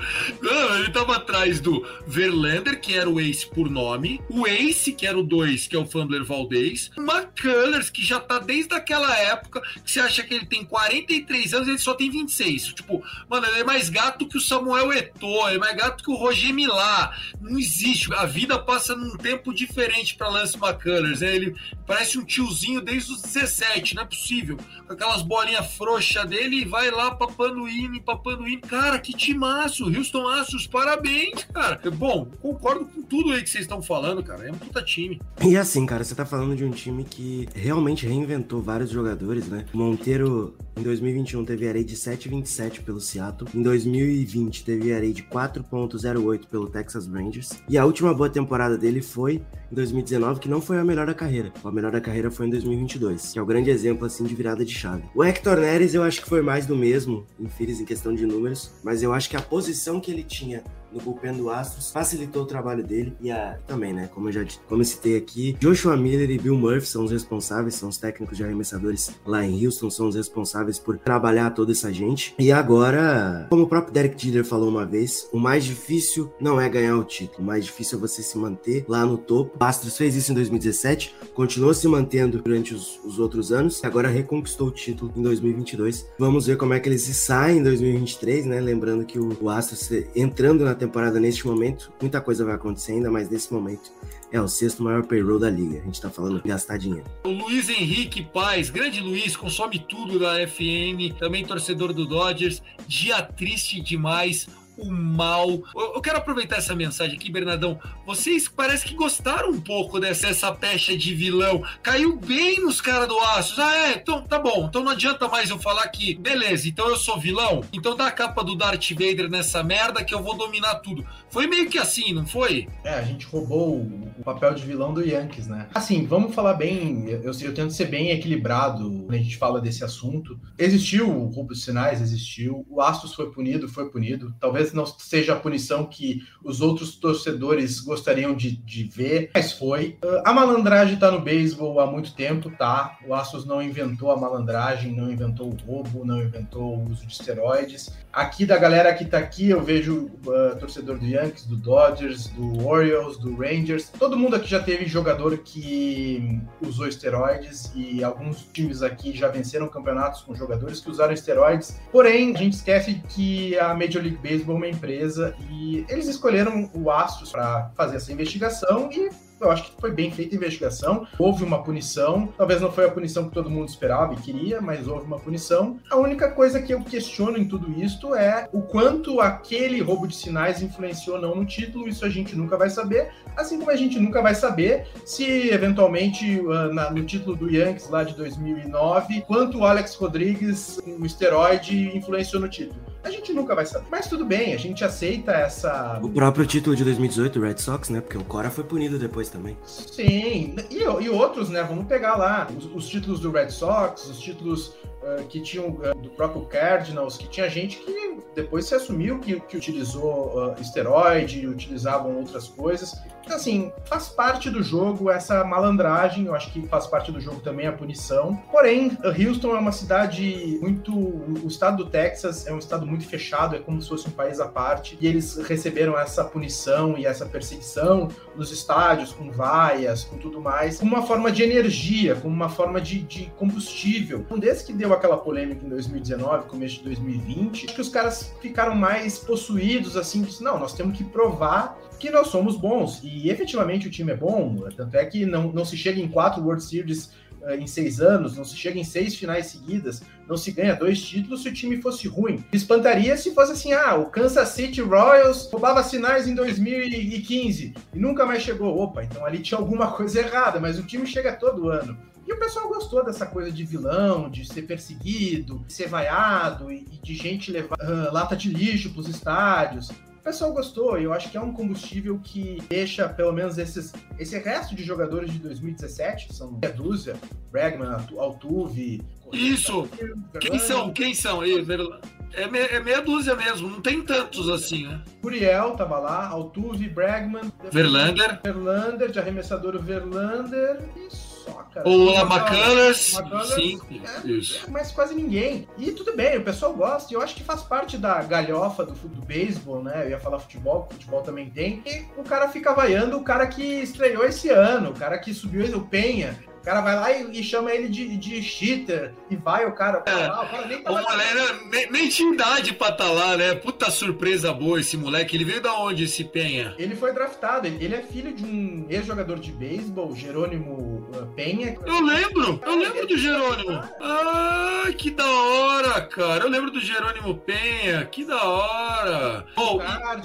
Ele tava atrás do Verlander, que era o ace por nome, o Ace, que era o 2, que é o Fumbler Valdez, McCullers, que já tá desde aquela época, que você acha que ele tem 43 anos, ele só tem 26. Tipo, mano, ele é mais gato que o Samuel Eto'o, é mais gato que o Roger Milá. Não existe. A vida passa num tempo diferente para Lance McCullers, né? Ele parece um tiozinho desde os 17, não é possível. Com aquelas bolinhas frouxas dele e vai lá papando hino, papando hino. Cara, que timaço! Houston Astros, parabéns, cara. Bom, concordo com tudo aí que vocês estão falando, cara. É um puta time. E assim, cara, você tá falando de um time que realmente reinventou vários jogadores, né? Monteiro, em 2021, teve array de 7,27 pelo Seattle. Em 2020, teve array de 4,08 pelo Texas Rangers. E a última boa temporada dele foi em 2019, que não foi a melhor da carreira. A melhor da carreira foi em 2022, que é o grande exemplo, assim, de virada de chave. O Hector Neres, eu acho que foi mais do mesmo, em em questão de números. Mas eu acho que a posição que ele tinha no bullpen do Astros facilitou o trabalho dele e a, também, né, como eu já como eu citei aqui, Joshua Miller e Bill Murphy são os responsáveis, são os técnicos de arremessadores lá em Houston, são os responsáveis por trabalhar toda essa gente. E agora, como o próprio Derek Jeter falou uma vez, o mais difícil não é ganhar o título, o mais difícil é você se manter lá no topo. O Astros fez isso em 2017, continuou se mantendo durante os, os outros anos e agora reconquistou o título em 2022. Vamos ver como é que eles se saem em 2023, né? Lembrando que o, o Astros entrando na temporada neste momento, muita coisa vai acontecer ainda, mas nesse momento é o sexto maior payroll da liga. A gente tá falando de gastar dinheiro. O Luiz Henrique Paz, grande Luiz, consome tudo da FM, também torcedor do Dodgers. Dia triste demais. O mal. Eu quero aproveitar essa mensagem aqui, Bernardão. Vocês parece que gostaram um pouco dessa essa pecha de vilão. Caiu bem nos caras do Aços. Ah, é? Então tá bom. Então não adianta mais eu falar que, beleza, então eu sou vilão. Então dá a capa do Darth Vader nessa merda que eu vou dominar tudo. Foi meio que assim, não foi? É, a gente roubou o, papel de vilão do Yankees, né? Assim, vamos falar bem. Eu, eu tento ser bem equilibrado quando a gente fala desse assunto. Existiu o roubo de sinais, existiu. O Astros foi punido, foi punido. Talvez não seja a punição que os outros torcedores gostariam de, de ver, mas foi. Uh, A malandragem tá no beisebol há muito tempo, tá? O Astros não inventou a malandragem, não inventou o roubo, não inventou o uso de esteroides. Aqui da galera que tá aqui, eu vejo uh, torcedor do Yankees, do Dodgers, do Orioles, do Rangers. Todo mundo aqui já teve jogador que usou esteroides e alguns times aqui já venceram campeonatos com jogadores que usaram esteroides. Porém, a gente esquece que a Major League Baseball incentiva uma empresa e eles escolheram o Astros para fazer essa investigação e eu acho que foi bem feita a investigação. Houve uma punição, talvez não foi a punição que todo mundo esperava e queria, mas houve uma punição. A única coisa que eu questiono em tudo isto é o quanto aquele roubo de sinais influenciou ou não no título. Isso a gente nunca vai saber, assim como a gente nunca vai saber se eventualmente na- no título do Yankees lá de 2009, quanto o Alex Rodrigues, o esteroide, influenciou no título. A gente nunca vai saber. Mas tudo bem, a gente aceita essa O próprio título de 2018 do Red Sox, né? Porque o Cora foi punido depois também. Sim, e, e outros, né? Vamos pegar lá os, os títulos do Red Sox, os títulos que tinham ah, do próprio Cardinals, que tinha gente que depois se assumiu que, que utilizou ah, esteroide, utilizavam outras coisas. Então, assim, faz parte do jogo essa malandragem, eu acho que faz parte do jogo também a punição. Porém, Houston é uma cidade muito. O estado do Texas é um estado muito fechado, é como se fosse um país à parte, e eles receberam essa punição e essa perseguição nos estádios, com vaias, com tudo mais, como uma forma de energia, como uma forma de, de combustível. Um desses que deu aquela polêmica em 2019, começo de 2020, acho que os caras ficaram mais possuídos, assim, não, nós temos que provar que nós somos bons. E efetivamente o time é bom, tanto é que não, não se chega em quatro World Series eh, em seis anos, não se chega em seis finais seguidas, não se ganha dois títulos se o time fosse ruim. Espantaria se fosse assim, ah, o Kansas City Royals roubava sinais em 2015 e nunca mais chegou. Opa, então ali tinha alguma coisa errada, mas o time chega todo ano. E o pessoal gostou dessa coisa de vilão, de ser perseguido, de ser vaiado e, e de gente levar ah, lata de lixo para os estádios. O pessoal gostou e eu acho que é um combustível que deixa pelo menos esses, esse resto de jogadores de 2017, que são meia dúzia, Bregman, Altu- Altuve. Isso! Quem são? Quem são? É, me- é meia dúzia mesmo, não tem tantos assim, né? Muriel tava lá, Altuve, Bregman, Verlander, Verlander, de arremessador Verlander e só, cara. o McCullers, McCullers, cinco. é, Isso. mas quase ninguém. E tudo bem, o pessoal gosta. E eu acho que faz parte da galhofa do, do beisebol, né? Eu ia falar futebol, futebol também tem. E o cara fica vaiando o cara que estreou esse ano, o cara que subiu o Penha. O cara vai lá e, e chama ele de, de cheater e vai o cara. É. Ah, o cara nem tava moleque né, nem, nem tinha idade pra tá lá, né? Puta surpresa boa esse moleque. Ele veio da onde, esse Penha? Ele foi draftado. Ele é filho de um ex-jogador de beisebol, Jerônimo uh, Penha. Eu lembro, eu lembro do Jerônimo. Ah, que da hora, cara. Eu lembro do Jerônimo Penha, que da hora. Bom,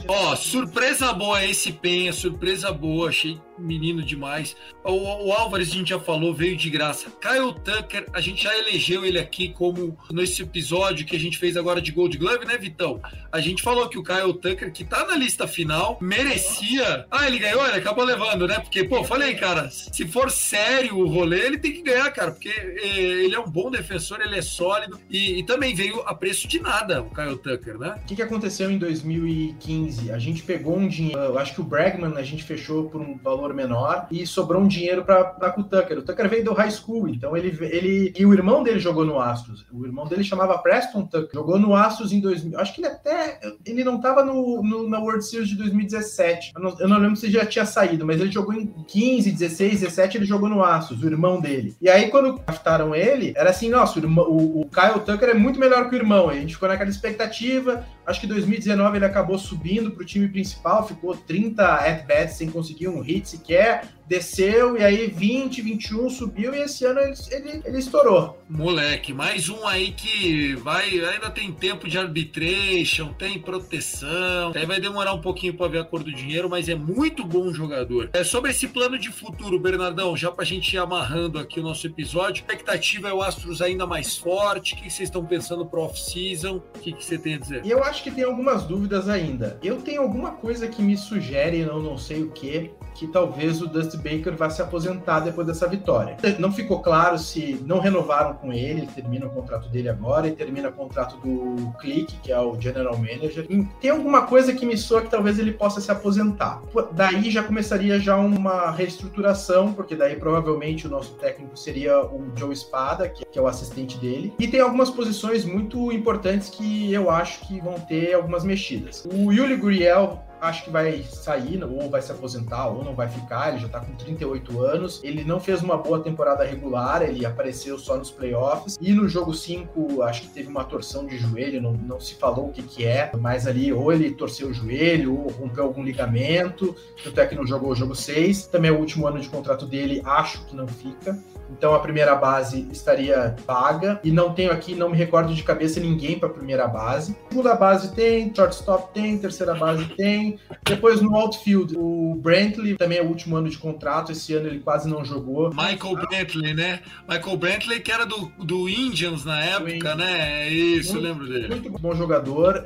Ó, surpresa boa esse Penha, surpresa boa, achei menino demais. O, o Álvares, a gente já falou, veio de graça. Kyle Tucker, a gente já elegeu ele aqui como nesse episódio que a gente fez agora de Gold Glove, né, Vitão? A gente falou que o Kyle Tucker, que tá na lista final, merecia. Ah, ele ganhou, ele acabou levando, né? Porque, pô, falei, cara, se for sério o rolê, ele tem que ganhar, cara, porque eh, ele é um bom defensor, ele é sólido e, e também veio a preço de nada o Kyle Tucker, né? O que, que aconteceu em 2015? A gente pegou um dinheiro, eu acho que o Bregman a gente fechou por um valor menor e sobrou um dinheiro para o Tucker. O Tucker veio do high school, então ele, ele. E o irmão dele jogou no Astros. O irmão dele chamava Preston Tucker. Jogou no Astros em 2000. Acho que ele até. Ele não estava no, no- na World Series de 2017. Eu não, eu não lembro se já tinha saído, mas ele jogou em 15, 16, 17. Ele jogou no Astros, o irmão dele. E aí, quando draftaram ele, era assim: nossa, o, irmão- o, o Kyle Tucker é muito melhor que o irmão. E a gente ficou naquela expectativa. Acho que em 2019 ele acabou subindo para o time principal, ficou 30 at-bats sem conseguir um hit sequer, desceu e aí 20, 21 subiu e esse ano ele, ele, ele estourou. Moleque, mais um aí que vai, ainda tem tempo de arbitration, tem proteção. Aí vai demorar um pouquinho para ver a cor do dinheiro, mas é muito bom jogador. É sobre esse plano de futuro, Bernardão, já pra gente ir amarrando aqui o nosso episódio. A expectativa é o Astros ainda mais forte. O que vocês estão pensando pro off-season? O que que você tem a dizer? Eu acho que tem algumas dúvidas ainda. Eu tenho alguma coisa que me sugere, eu não sei o que, que talvez o Dusty Baker vá se aposentar depois dessa vitória. Não ficou claro se não renovaram com ele, ele termina o contrato dele agora e termina o contrato do Click, que é o General Manager. E tem alguma coisa que me soa que talvez ele possa se aposentar. Daí já começaria já uma reestruturação, porque daí provavelmente o nosso técnico seria o Joe Espada, que é o assistente dele. E tem algumas posições muito importantes que eu acho que vão ter algumas mexidas. O Yuli Gurriel acho que vai sair, ou vai se aposentar, ou não vai ficar. Ele já tá com 38 anos. Ele não fez uma boa temporada regular, ele apareceu só nos playoffs. E no jogo 5, acho que teve uma torção de joelho, não, não se falou o que, que é, mas ali ou ele torceu o joelho, ou rompeu algum ligamento. Tanto é que não jogou o jogo 6. Também é o último ano de contrato dele, acho que não fica. Então a primeira base estaria vaga e não tenho aqui, não me recordo de cabeça ninguém para a primeira base. Segunda base tem, shortstop tem, terceira base tem. Depois no outfield, o Brantley também é o último ano de contrato, esse ano ele quase não jogou. Michael Brantley, né? Michael Brantley que era do, do Indians na época, né? Isso, muito, lembro dele. Muito bom jogador.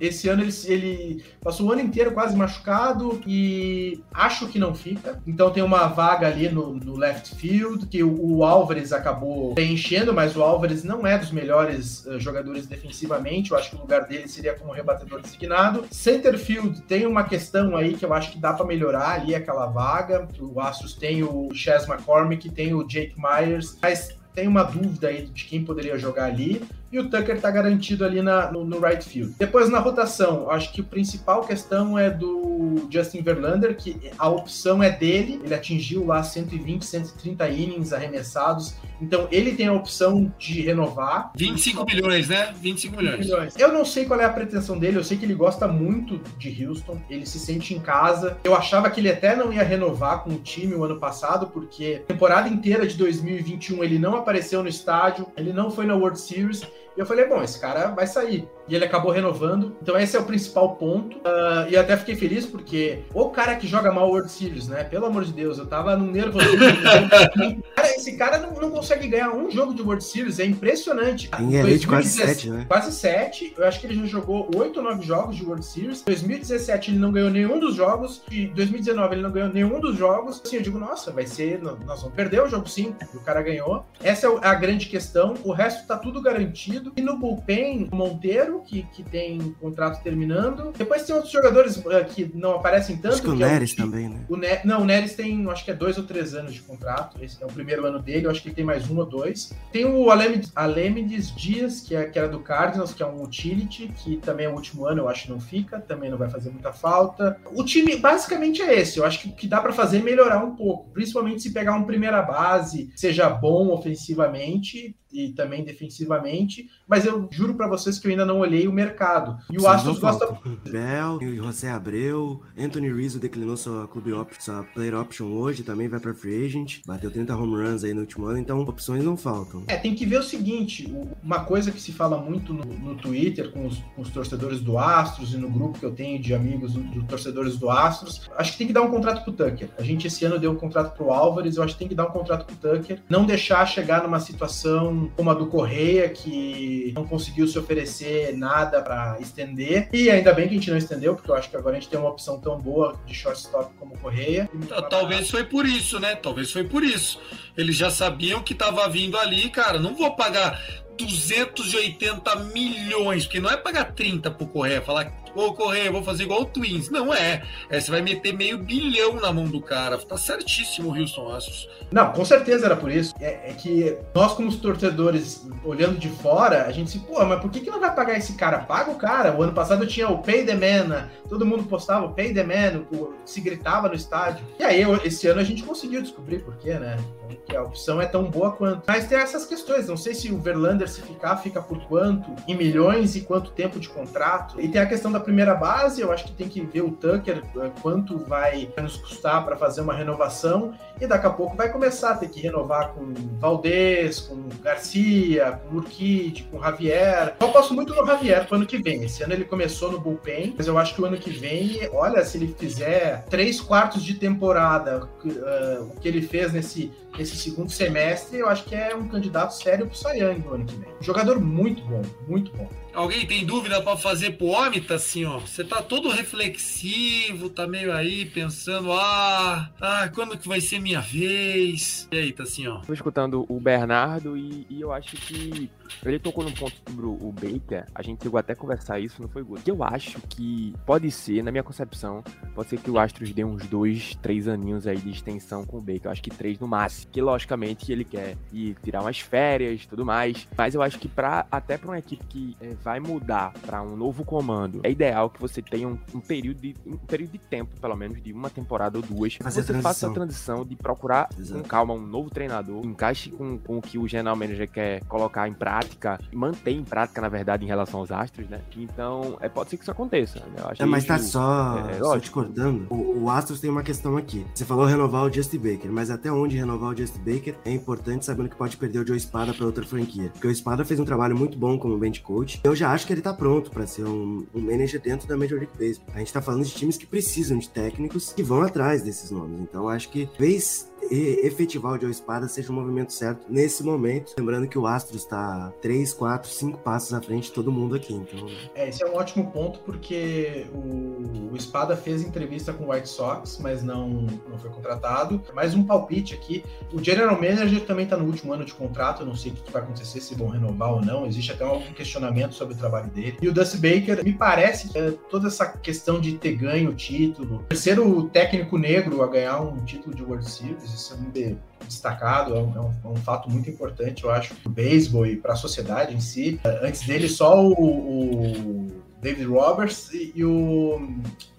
esse ano ele, ele passou o ano inteiro quase machucado e acho que não fica. Então tem uma vaga ali no, no left field que o o Álvares acabou preenchendo, mas o Álvares não é dos melhores uh, jogadores defensivamente. Eu acho que o lugar dele seria como rebatedor designado. Centerfield tem uma questão aí que eu acho que dá para melhorar ali aquela vaga. O Astros tem o Chas McCormick, tem o Jake Myers, mas tem uma dúvida aí de quem poderia jogar ali e o Tucker está garantido ali na, no, no, right field. Depois na rotação, acho que a principal questão é do Justin Verlander, que a opção é dele, ele atingiu lá 120, 130 innings arremessados, então ele tem a opção de renovar. 25 milhões, né? 25 milhões. milhões. Eu não sei qual é a pretensão dele, eu sei que ele gosta muito de Houston, ele se sente em casa. Eu achava que ele até não ia renovar com o time o ano passado, porque temporada inteira de 2021 ele não apareceu no estádio, ele não foi na World Series. E eu falei, bom, esse cara vai sair. E ele acabou renovando. Então esse é o principal ponto. Uh, e até fiquei feliz porque o cara que joga mal World Series, né? Pelo amor de Deus, eu tava num nervosismo. cara, esse cara não, não, consegue ganhar um jogo de World Series, é impressionante. Em elite quase sete, né? Quase sete. Eu acho que ele já jogou oito ou nove jogos de World Series. Em 2017 ele não ganhou nenhum dos jogos. Em 2019 ele não ganhou nenhum dos jogos. Assim, eu digo, nossa, vai ser. Nós vamos perder o jogo 5. E o cara ganhou. Essa é a grande questão. O resto tá tudo garantido. E no bullpen, o Monteiro, que, que tem contrato terminando. Depois tem outros jogadores uh, que não aparecem tanto. Acho que o Neres é também, né? O ne não, o Neres tem, acho que é dois ou três anos de contrato. Esse é o primeiro ano dele, eu acho que ele tem mais um ou dois. Tem o Alemides, Alemides Dias, que, é, que era do Cardinals, que é um utility, que também é o último ano, eu acho que não fica, também não vai fazer muita falta. O time basicamente é esse. Eu acho que o que dá para fazer é melhorar um pouco, principalmente se pegar um primeira base, seja bom ofensivamente e também defensivamente, mas eu juro para vocês que eu ainda não olhei o mercado. E o Astros gosta. Bell, José Abreu, Anthony Rizzo declinou sua clube option, sua player option hoje, também vai para free agent, bateu 30 home runs aí no último ano, então opções não faltam. É, tem que ver o seguinte: uma coisa que se fala muito no, no Twitter com os, com os, torcedores do Astros e no grupo que eu tenho de amigos dos do torcedores do Astros, acho que tem que dar um contrato pro Tucker. A gente esse ano deu um contrato pro Álvares, eu acho que tem que dar um contrato pro Tucker, não deixar chegar numa situação como a do Correia, que não conseguiu se oferecer nada para estender. E ainda bem que a gente não estendeu, porque eu acho que agora a gente tem uma opção tão boa de shortstop como o Correia. Talvez foi por isso, né? Talvez foi por isso. Eles já sabiam que estava vindo ali, cara. Não vou pagar 280 milhões, porque não é pagar 30 pro Correia, falar Ô, Correia, vou fazer igual o Twins. Não é. é. Você vai meter meio bilhão na mão do cara. Tá certíssimo o Houston Astros. Não, com certeza era por isso. É, é, que nós, como torcedores, olhando de fora, a gente se, pô, mas por que, que não vai pagar esse cara? Paga o cara. O ano passado tinha o Pay the Man, né? todo mundo postava o Pay the Man, o, se gritava no estádio. E aí, esse ano a gente conseguiu descobrir por quê, né? Que a opção é tão boa quanto. Mas tem essas questões. Não sei se o Verlander, se ficar, fica por quanto, em milhões e quanto tempo de contrato. E tem a questão da primeira base, eu acho que tem que ver o Tucker, eh, quanto vai nos custar para fazer uma renovação. E daqui a pouco vai começar a ter que renovar com Valdez, com Garcia, com Urquide, com Javier. Eu posso muito no Javier pro ano que vem. Esse ano ele começou no bullpen, mas eu acho que o ano que vem, olha, se ele fizer três quartos de temporada, uh, o que ele fez nesse, nesse segundo semestre, eu acho que é um candidato sério pro Sayang no ano que vem. Jogador muito bom, muito bom. Alguém tem dúvida para fazer pro homem, tá assim, ó? Você tá todo reflexivo, tá meio aí pensando, ah, ah, quando que vai ser minha vez? E aí, tá assim, ó. Tô escutando o Bernardo e, e eu acho que ele tocou num ponto sobre o Baker, a gente chegou até a conversar isso, não foi, Guto? Eu acho que pode ser, na minha concepção, pode ser que o Astros dê uns dois, três aninhos aí de extensão com o Baker. Eu acho que três no máximo. Que logicamente ele quer ir tirar umas férias e tudo mais. Mas eu acho que pra, até pra uma equipe que é, vai mudar para um novo comando, é ideal que você tenha um, um período de um período de tempo, pelo menos de uma temporada ou duas, Fazer a você faça a transição. transição de procurar Exato. com calma um novo treinador, encaixe com, com o que o general manager quer colocar em prática, e manter em prática, na verdade, em relação aos astros, né? Então, é, pode ser que isso aconteça. Né? Eu acho É, mas tá isso- só, é, só lógico. te cortando. O, o Astros tem uma questão aqui. Você falou renovar o Justin Baker, mas até onde renovar o Justin Baker é importante sabendo que pode perder o Joe Espada pra outra franquia. Porque o Espada fez um trabalho muito bom como bench coach. Eu já acho que ele tá pronto pra ser um, um manager dentro da Major League Baseball. A gente tá falando de times que precisam de técnicos que vão atrás desses nomes. Então acho que talvez e- efetivar o Joe Espada seja o movimento certo nesse momento. Lembrando que o Astros tá 3, 4, 5 passos à frente de todo mundo aqui. Então, É, esse é um ótimo ponto porque o, o Espada fez entrevista com o White Sox, mas não, não foi contratado. Mais um palpite aqui. O General Manager também está no último ano de contrato. Eu não sei o que vai acontecer, se vão renovar ou não. Existe até algum questionamento sobre o trabalho dele. E o Dusty Baker, me parece que é, toda essa questão de ter ganho o título, terceiro técnico negro a ganhar um título de World Series, isso é muito destacado, é um, é um- é um fato muito importante, eu acho, pro beisebol e para a sociedade em si. Antes dele, só o, o David Roberts e, e o,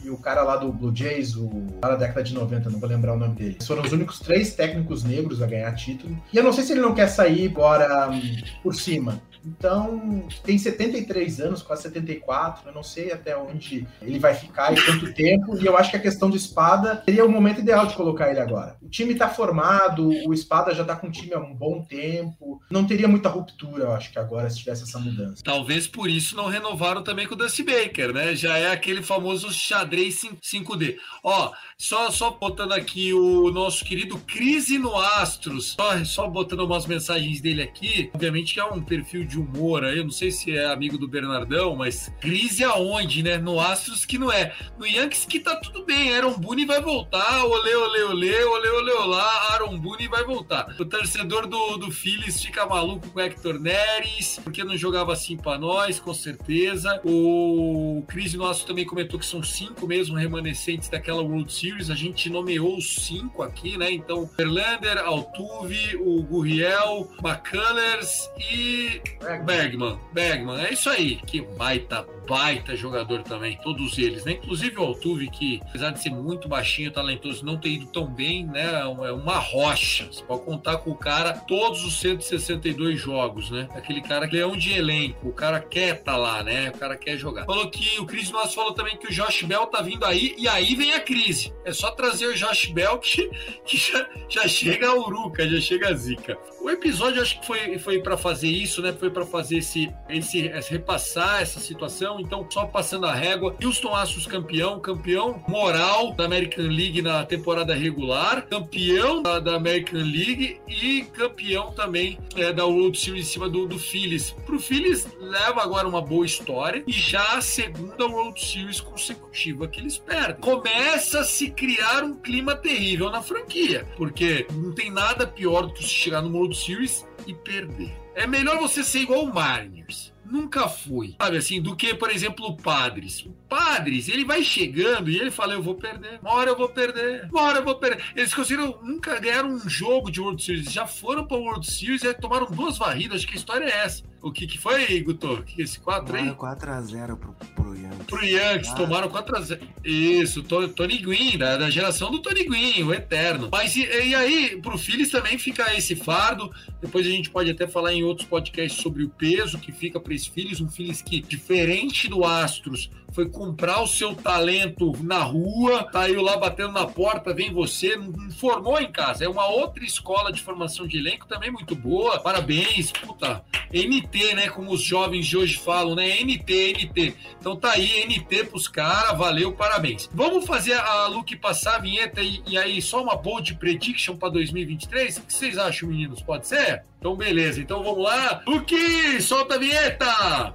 e o cara lá do Blue Jays, o lá da década de 90, não vou lembrar o nome dele. Eles foram os únicos três técnicos negros a ganhar título. E eu não sei se ele não quer sair agora hum, por cima. Então, tem 73 anos, quase 74. Eu não sei até onde ele vai ficar e quanto tempo. E eu acho que a questão do Espada seria o momento ideal de colocar ele agora. O time tá formado, o Espada já tá com o time há um bom tempo. Não teria muita ruptura, eu acho que agora, se tivesse essa mudança. Talvez por isso não renovaram também com o Dusty Baker, né? Já é aquele famoso xadrez 5D. Ó, só, só botando aqui o nosso querido Crise no Astros, só, só botando umas mensagens dele aqui. Obviamente que é um perfil de humor aí, eu não sei se é amigo do Bernardão, mas crise aonde, né? No Astros que não é. No Yankees que tá tudo bem, Aaron Boone vai voltar, olê, olê, olê, olê, olê, olá, Aaron Boone vai voltar. O torcedor do, do Phillies fica maluco com o Hector Neres, porque não jogava assim pra nós, com certeza. O Cris Nosso também comentou que são cinco mesmo remanescentes daquela World Series. A gente nomeou os cinco aqui, né? Então, Verlander, Altuve, o Gurriel, McCullers e Bergman. Bergman, é isso aí. Que baita, baita jogador também. Todos eles, né? Inclusive o Altuve, que apesar de ser muito baixinho, talentoso, não ter ido tão bem, né? É uma rocha. Você pode contar com o cara todos os 162 jogos, né? Aquele cara que é um de elenco. O cara quer tá lá, né? O cara quer jogar. Falou que o Cris Nosso falou também que o Josh Bell tá vindo aí e aí vem a crise. É só trazer o Josh Bell que, que já, já chega a uruca, já chega a zica. O episódio acho que foi, foi para fazer isso, né? Foi para fazer esse, esse, esse- repassar essa situação. Então, só passando a régua. Houston Astros campeão, campeão moral da American League na temporada regular, campeão da, da American League e campeão também é, da World Series em cima do, do Phillies. Pro Phillies leva agora uma boa história e já a segunda World Series consecutiva que eles perdem. Começa a se criar um clima terrível na franquia, porque não tem nada pior do que chegar no World Series e perder. É melhor você ser igual o Mariners. Nunca fui, sabe assim, do que, por exemplo, o Padres. O Padres, ele vai chegando e ele fala: Eu vou perder, uma hora eu vou perder, uma hora eu vou perder. Eles conseguiram nunca ganharam um jogo de World Series, já foram para World Series e tomaram duas varridas. Acho que a história é essa. O que, que foi, Guto? Que é esse 4 aí? Tomaram 4x0 pro, pro Yankees. Pro Yankees, Ah. tomaram 4x0. Isso, To- Tony Gwynn, da, da geração do Tony Gwynn, o eterno. Mas e, e aí, pro Phillies também fica esse fardo. Depois a gente pode até falar em outros podcasts sobre o peso que fica para esse Phillies. Um Phillies que, diferente do Astros, foi comprar o seu talento na rua, saiu lá batendo na porta, vem você, formou em casa. É uma outra escola de formação de elenco também muito boa. Parabéns, puta. NT, né? Como os jovens de hoje falam, né? NT, NT. Então tá aí, NT pros caras, valeu, parabéns. Vamos fazer a Luke passar a vinheta e, e aí só uma bold prediction para 2023? O que vocês acham, meninos? Pode ser? Então beleza, então vamos lá. Luke, solta a vinheta!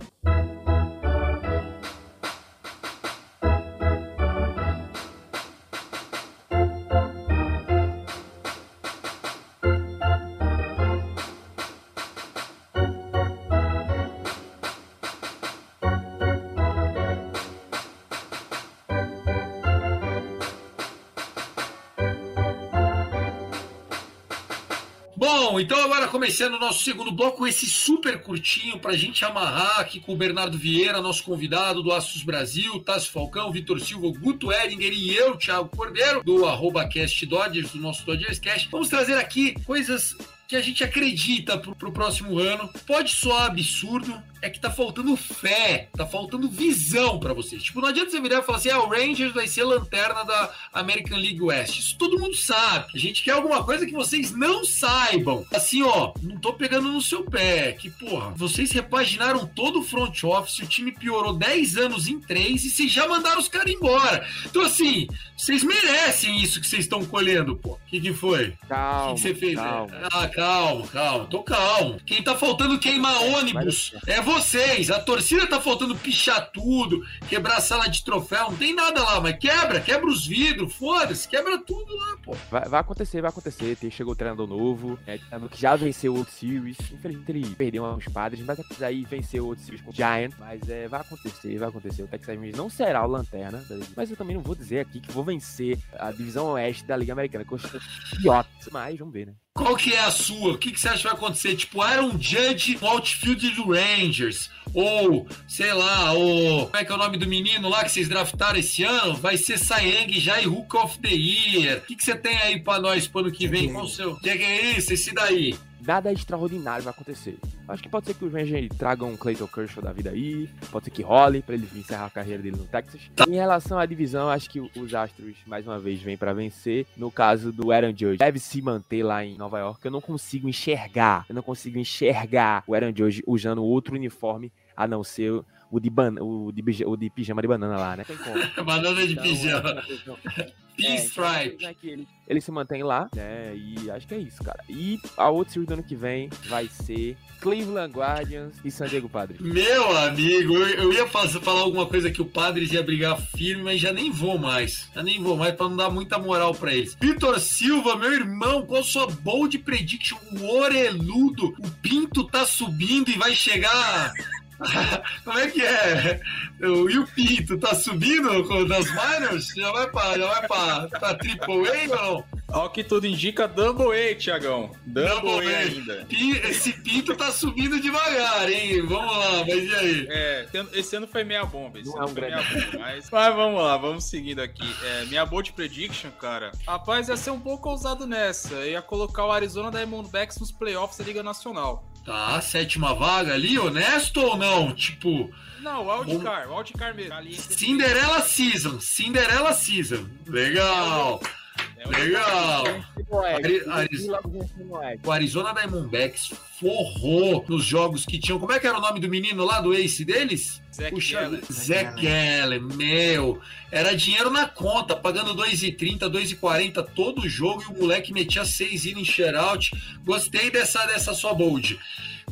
Bom, então agora começando o nosso segundo bloco, esse super curtinho pra gente amarrar aqui com o Bernardo Vieira, nosso convidado do Astros Brasil, Tássio Falcão, Vitor Silva, Guto Eringer e eu, Thiago Cordeiro, do arroba Cast Dodgers, do nosso Dodgers Cast. Vamos trazer aqui coisas que a gente acredita pro, pro próximo ano. Pode soar absurdo, é que tá faltando fé, tá faltando visão pra vocês. Tipo, não adianta você virar e falar assim: ah, o Rangers vai ser lanterna da American League West. Isso todo mundo sabe. A gente quer alguma coisa que vocês não saibam. Assim, ó, não tô pegando no seu pé. Que, porra, vocês repaginaram todo o front office, o time piorou 10 anos em 3 e vocês já mandaram os caras embora. Então, assim, vocês merecem isso que vocês estão colhendo, pô. O que, que foi? O Calma. que, que você fez? calma. Ah, calma, calma. Tô calmo. Quem tá faltando queimar ônibus é vocês. A torcida tá faltando pichar tudo, quebrar a sala de troféu. Não tem nada lá, mas quebra, quebra os vidros, foda-se, quebra tudo lá, pô. Vai, vai acontecer, vai acontecer. Tem- Chegou o treinador novo, é, que já venceu o Series. Infelizmente ele perdeu uns padres, mas precisar ir vencer o Series com o Giant. Mas é, vai acontecer, vai acontecer. O Texas Rangers não será o lanterna, mas eu também não vou dizer aqui que vou vencer a divisão oeste da Liga Americana, que eu acho idiota. Mas vamos ver, né? Qual que é a sua? O que, que você acha que vai acontecer? Tipo, Aaron Judge no outfield do Rangers. Ou, sei lá, o. Como é que é o nome do menino lá que vocês draftaram esse ano? Vai ser Sayang já e Hook of the Year. O que, que você tem aí pra nós pro ano que vem? Qual o seu? O que, que é isso? Esse daí? Nada extraordinário vai acontecer. Acho que pode ser que os Rangers tragam um Clayton Kershaw da vida aí, pode ser que role pra ele encerrar a carreira dele no Texas. Em relação à divisão, acho que os Astros mais uma vez vêm pra vencer. No caso do Aaron Judge, deve se manter lá em Nova York. Eu não consigo enxergar, eu não consigo enxergar o Aaron Judge usando outro uniforme a não ser o de, ban o de, bija- o de pijama de banana lá, né? Tem como. Banana de Então, pijama. é, Pinstripe. então, é que ele, ele se mantém lá, né? E acho que é isso, cara. E a outra series do ano que vem vai ser Cleveland Guardians e San Diego Padres. Meu amigo, eu, eu ia fazer, falar alguma coisa que o Padres ia brigar firme, mas já nem vou mais. Já nem vou mais pra não dar muita moral pra eles. Vitor Silva, meu irmão, qual sua bold prediction? O Oreludo, o Pinto tá subindo e vai chegar. Como é que é? O, e o Pinto tá subindo das minors? Já vai pra, já vai pra, pra Triple A ou não? Ao que tudo indica, Double A, Tiagão. Double, Double A A. ainda. Esse Pinto tá subindo devagar, hein? Vamos lá, mas e aí? É, esse ano foi meia bomba. Esse Não ano é um foi grande- meia bomba, mas... mas vamos lá, vamos seguindo aqui. É, minha bold prediction, cara. Rapaz, ia ser um pouco ousado nessa. Ia colocar o Arizona Diamondbacks nos playoffs da Liga Nacional. Tá, sétima vaga ali, honesto ou não? Tipo, Não, o Wildcard, o Wildcard mesmo. Cinderella Season, Cinderella Season. Legal, legal. Ari- Ari- Ari- O Arizona Diamondbacks forrou nos jogos que tinham. Como é que era o nome do menino lá, do ace deles? Zach Puxa, Gallen. Zé Keller, meu. Era dinheiro na conta, pagando 2,30, 2,40 todo jogo e o moleque metia 6 in shutout. Gostei dessa, dessa sua bold.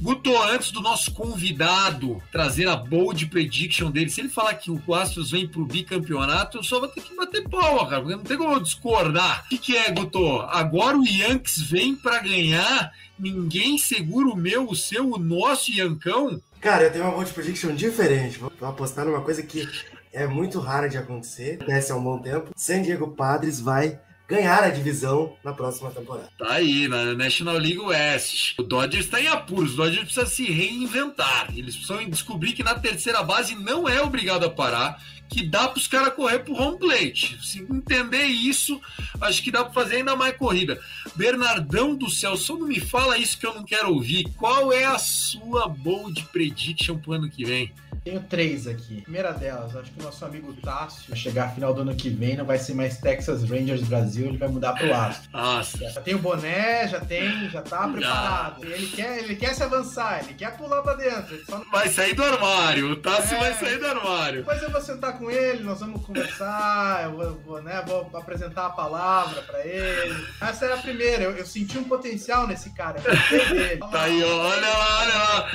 Guto, antes do nosso convidado trazer a bold prediction dele, se ele falar que o Astros vem pro bicampeonato, eu só vou ter que bater palma, cara, porque não tem como eu discordar. O que, que é, Guto? Agora o Yankees vem pra ganhar, ninguém segura o meu, o seu, o nosso Yankão? Cara, eu tenho uma bold prediction diferente. Vou apostar numa coisa que é muito rara de acontecer, acontece há um bom tempo. San Diego Padres vai ganhar a divisão na próxima temporada. Tá aí, na National League West. O Dodgers tá em apuros. O Dodgers precisa se reinventar. Eles precisam descobrir que na terceira base não é obrigado a parar, que dá pros caras correr pro home plate. Se entender isso, acho que dá pra fazer ainda mais corrida. Bernardão do céu, só não me fala isso que eu não quero ouvir. Qual é a sua bold prediction pro ano que vem? Tenho três aqui. Primeira delas, acho que o nosso amigo Tássio, vai chegar final do ano que vem, não vai ser mais Texas Rangers Brasil, ele vai mudar pro Astro. Nossa, Já tem o boné, já tem, já tá preparado. Ele quer, ele quer se avançar, ele quer pular pra dentro. Não... vai sair do armário. O Tassi É. vai sair do armário. Depois eu vou sentar com ele, nós vamos conversar, eu vou, vou, né, vou apresentar a palavra pra ele. Essa era a primeira, eu, eu senti um potencial nesse cara, eu dele. Tá aí, olha lá, olha lá.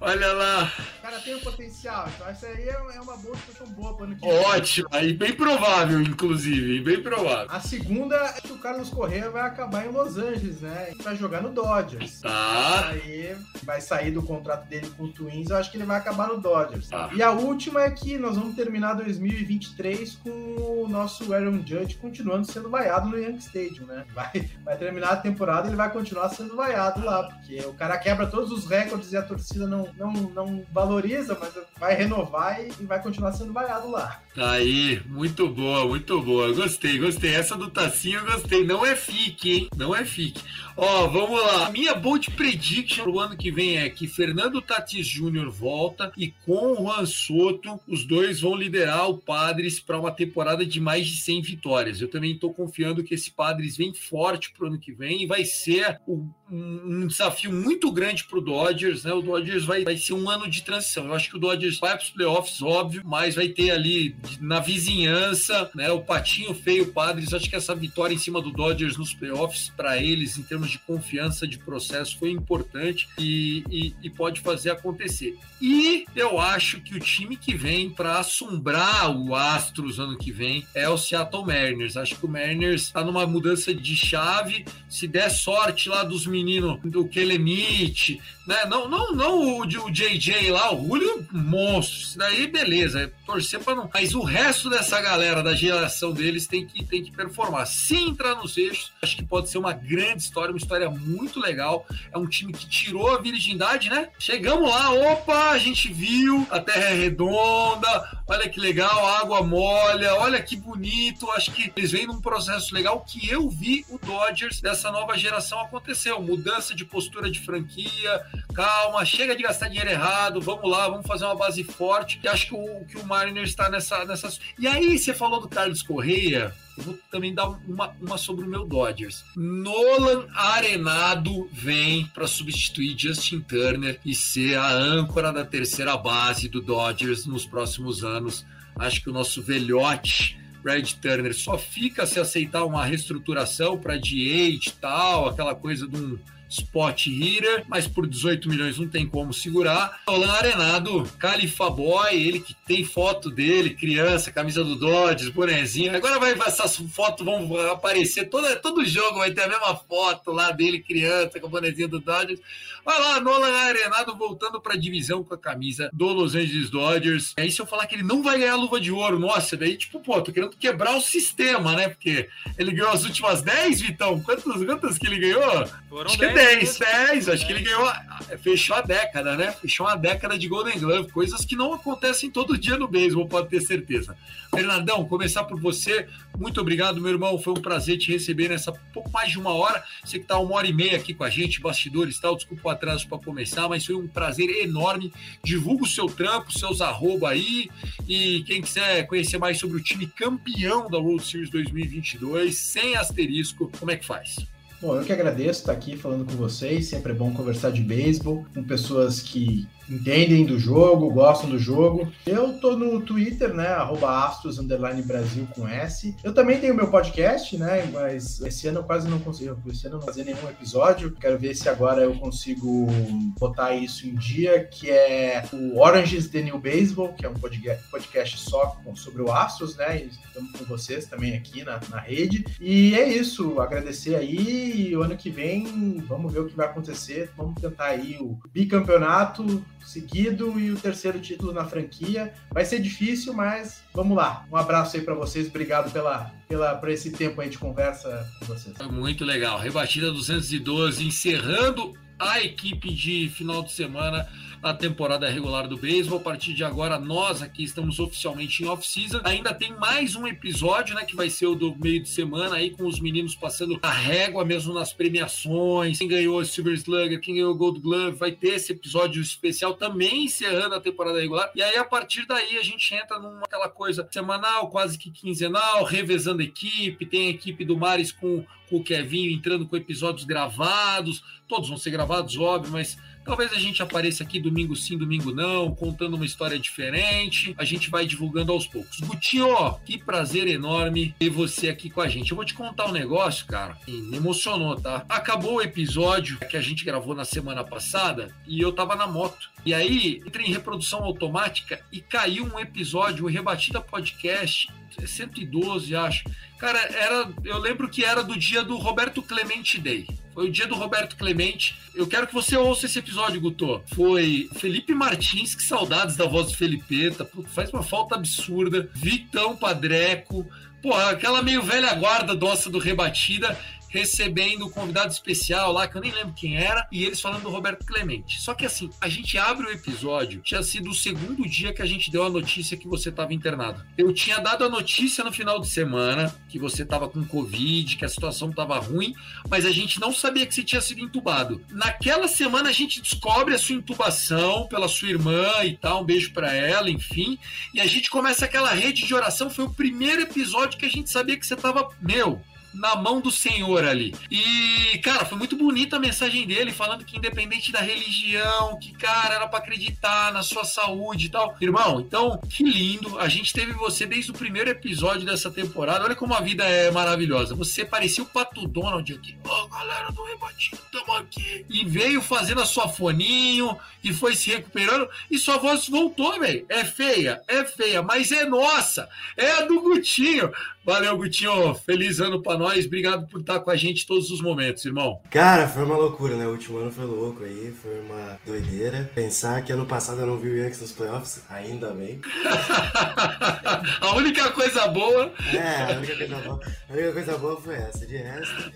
Olha lá. O cara tem um potencial, então essa aí é é uma boa situação boa pro ano que vem. Ótimo. Aí bem provável, inclusive. Bem provável. A segunda é que o Carlos Correa vai acabar em Los Angeles, né? Vai jogar no Dodgers. Tá. Aí vai sair do contrato dele com o Twins, eu acho que ele vai acabar no Dodgers. Tá. E a última é que nós vamos terminar 2023 com o nosso Aaron Judge continuando sendo vaiado no Yankee Stadium, né? Vai, vai terminar a temporada e ele vai continuar sendo vaiado lá, porque o cara quebra todos os recordes e a torcida não, não, não valoriza, mas vai renovar e, e vai continuar sendo vaiado lá. Aí, muito boa, muito boa. Gostei, gostei. Essa do Tacinho eu gostei. Não é fique, hein? Não é fique. Ó, vamos lá. A minha bold prediction pro ano que vem é que Fernando Tatis Júnior volta e com o Juan Soto, os dois vão liderar o Padres para uma temporada de mais de 100 vitórias. Eu também tô confiando que esse Padres vem forte pro ano que vem e vai ser um, um desafio muito grande pro Dodgers, né? O Dodgers vai, vai ser um ano de transição. Eu acho que o Dodgers vai pros playoffs, óbvio, mas vai ter ali na vizinhança, né? O patinho feio Padres. Acho que essa vitória em cima do Dodgers nos playoffs para eles, em termos de confiança de processo, foi importante e, e- e pode fazer acontecer. E eu acho que o time que vem para assombrar o Astros ano que vem é o Seattle Mariners. Acho que o Mariners está numa mudança de chave. Se der sorte lá dos meninos do Kelemite, né? Não, não, não o, o JJ lá, o Julio, monstro. Isso daí, beleza. É torcer para não. Mas o resto dessa galera, da geração deles, tem que, tem que performar. Se entrar nos eixos, acho que pode ser uma grande história, uma história muito legal. É um time que tirou a virgindade, né? Chegamos lá, opa, a gente viu, a terra é redonda, olha que legal, a água molha, olha que bonito. Acho que eles vêm num processo legal que eu vi o Dodgers dessa nova geração aconteceu. Mudança de postura de franquia, calma, chega de gastar dinheiro errado, vamos lá, vamos fazer uma base forte. E acho que o, que o Mariners está nessa, nessa. E aí, você falou do Carlos Correia. Eu vou também dar uma, uma sobre o meu Dodgers. Nolan Arenado vem para substituir Justin Turner e ser a âncora da terceira base do Dodgers nos próximos anos. Acho que o nosso velhote Red Turner só fica se aceitar uma reestruturação para DH e tal, aquela coisa de um spot hitter, mas por 18 milhões não tem como segurar. Nolan Arenado, Califa Boy, ele que tem foto dele, criança, camisa do Dodgers, bonezinho. Agora vai essas fotos vão aparecer toda, todo jogo vai ter a mesma foto lá dele criança com a bonezinha do Dodgers. Vai lá, Nolan Arenado voltando para a divisão com a camisa do Los Angeles Dodgers. Aí se eu falar que ele não vai ganhar a luva de ouro, nossa, daí tipo, pô, tô querendo quebrar o sistema, né? Porque ele ganhou as últimas 10, Vitão. Quantas, quantas que ele ganhou? Foram Acho que é 10, 10. Acho que ele ganhou. Fechou a década, né? Fechou uma década de Golden Glove. Coisas que não acontecem todo dia no beisebol, pode ter certeza. Fernandão, começar por você. Muito obrigado, meu irmão. Foi um prazer te receber nessa pouco mais de uma hora. Você que tá uma hora e meia aqui com a gente, bastidores e tal. Desculpa o atraso para começar, mas foi um prazer enorme. Divulga o seu trampo, seus arroba aí. E quem quiser conhecer mais sobre o time campeão da World Series 2022, sem asterisco, como é que faz? Bom, eu que agradeço estar aqui falando com vocês. Sempre é bom conversar de beisebol com pessoas que entendem do jogo, gostam do jogo. Eu tô no Twitter, né? Astros Brasil com S. Eu também tenho meu podcast, né? Mas esse ano eu quase não consigo. Esse ano eu não fazer nenhum episódio. Quero ver se agora eu consigo botar isso em dia, que é o Oranges The New Baseball, que é um podca- podcast só sobre o Astros, né? Estamos com vocês também aqui na, na rede. E é isso, agradecer aí. E o ano que vem, vamos ver o que vai acontecer. Vamos tentar aí o bicampeonato seguido e o terceiro título na franquia. Vai ser difícil, mas vamos lá. Um abraço aí para vocês. Obrigado pela, pela, por esse tempo aí de conversa com vocês. Muito legal. Rebatida 212, encerrando a equipe de final de semana na temporada regular do beisebol. A partir de agora, nós aqui estamos oficialmente em off-season. Ainda tem mais um episódio, né? Que vai ser o do meio de semana aí, com os meninos passando a régua mesmo nas premiações. Quem ganhou o Silver Slugger, quem ganhou o Gold Glove, vai ter esse episódio especial também encerrando a temporada regular. E aí, a partir daí, a gente entra numa aquela coisa semanal, quase que quinzenal, revezando equipe. Tem a equipe do Mares com, com o Kevinho entrando com episódios gravados. Todos vão ser gravados, óbvio, mas Talvez a gente apareça aqui domingo sim, domingo não, contando uma história diferente. A gente vai divulgando aos poucos. Gutinho, que prazer enorme ter você aqui com a gente. Eu vou te contar um negócio, cara, que me emocionou, tá? Acabou o episódio que a gente gravou na semana passada e eu tava na moto. E aí, entrei em reprodução automática e caiu um episódio, o Rebatida Podcast 112, acho. Cara, era, eu lembro que era do dia do Roberto Clemente Day. Foi o dia do Roberto Clemente. Eu quero que você ouça esse episódio, Guto. Foi Felipe Martins, que saudades da voz do Felipeta. Faz uma falta absurda. Vitão Padreco. Pô, aquela meio velha guarda nossa do Rebatida recebendo um convidado especial lá, que eu nem lembro quem era, e eles falando do Roberto Clemente. Só que assim, a gente abre o episódio, tinha sido o segundo dia que a gente deu a notícia que você estava internado. Eu tinha dado a notícia no final de semana que você estava com Covid, que a situação estava ruim, mas a gente não sabia que você tinha sido entubado. Naquela semana a gente descobre a sua intubação pela sua irmã e tal, um beijo para ela, enfim, e a gente começa aquela rede de oração. Foi o primeiro episódio que a gente sabia que você estava, meu, na mão do Senhor ali. E, cara, foi muito bonita a mensagem dele, falando que independente da religião, que, cara, era para acreditar na sua saúde e tal. Irmão, então, que lindo. A gente teve você desde o primeiro episódio dessa temporada. Olha como a vida é maravilhosa. Você parecia o Pato Donald aqui. Ô, oh, galera do Rebatido, tamo aqui. E veio fazendo a sua foninho e foi se recuperando. E sua voz voltou, velho. É feia, é feia, mas é nossa. É a do Gutinho. Valeu, Gutinho. Feliz ano pra nós. Obrigado por estar com a gente todos os momentos, irmão. Cara, foi uma loucura, né? O último ano foi louco aí, foi uma doideira. Pensar que ano passado eu não vi o Yankees nos playoffs, ainda bem. a única coisa boa. É, a única coisa boa. A única coisa boa foi essa. De resto,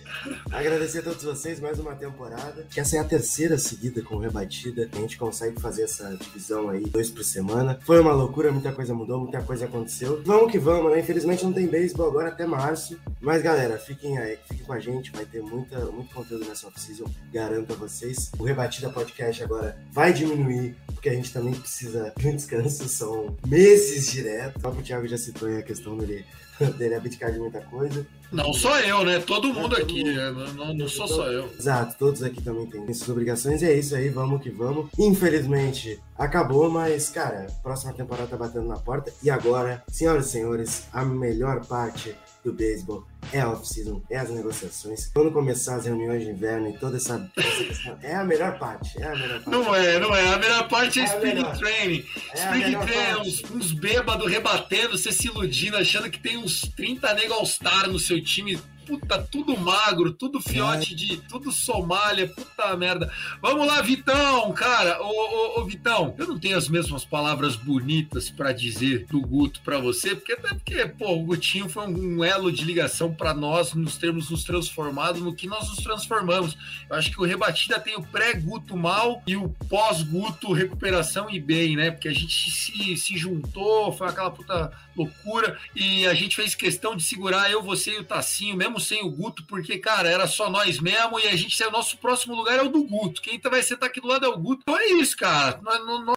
agradecer a todos vocês, mais uma temporada. Que essa é a terceira seguida com rebatida. A gente consegue fazer essa divisão aí, dois por semana. Foi uma loucura, muita coisa mudou, muita coisa aconteceu. Vamos que vamos, né? Infelizmente não tem agora até março. Mas galera, fiquem aí, fiquem com a gente, vai ter muita, muito conteúdo nessa off-season, garanto a vocês. O Rebatida Podcast agora vai diminuir, porque a gente também precisa de um descanso, são meses direto. O Thiago já citou aí a questão dele, dele abdicar de muita coisa. Não só eu, né? Todo mundo aqui, né? não, não sou só eu. Exato, todos aqui também têm suas obrigações, e é isso aí, vamos que vamos. Infelizmente, acabou, mas, cara, próxima temporada tá batendo na porta, e agora, senhoras e senhores, a melhor parte do beisebol é a off-season, é as negociações. Quando começar as reuniões de inverno e toda essa, essa questão, é a melhor parte, é a melhor parte. Não é, não é. A melhor parte é, é Spring Training. É Spring Training, uns, uns bêbados rebatendo, você se iludindo, achando que tem uns 30 nego All-Star no seu time puta, tudo magro, tudo fiote de. tudo Somália, puta merda. Vamos lá, Vitão, cara. Ô, ô, ô Vitão, eu não tenho as mesmas palavras bonitas para dizer do Guto para você, porque até porque, pô, o Gutinho foi um elo de ligação para nós nos termos nos transformado no que nós nos transformamos. Eu acho que o Rebatida tem o pré-Guto mal e o pós-Guto recuperação e bem, né? Porque a gente se, se juntou, foi aquela puta loucura e a gente fez questão de segurar eu, você e o Tacinho, mesmo sem o Guto, porque, cara, era só nós mesmo e a gente, o nosso próximo lugar é o do Guto. Quem vai sentar aqui do lado é o Guto. Então é isso, cara.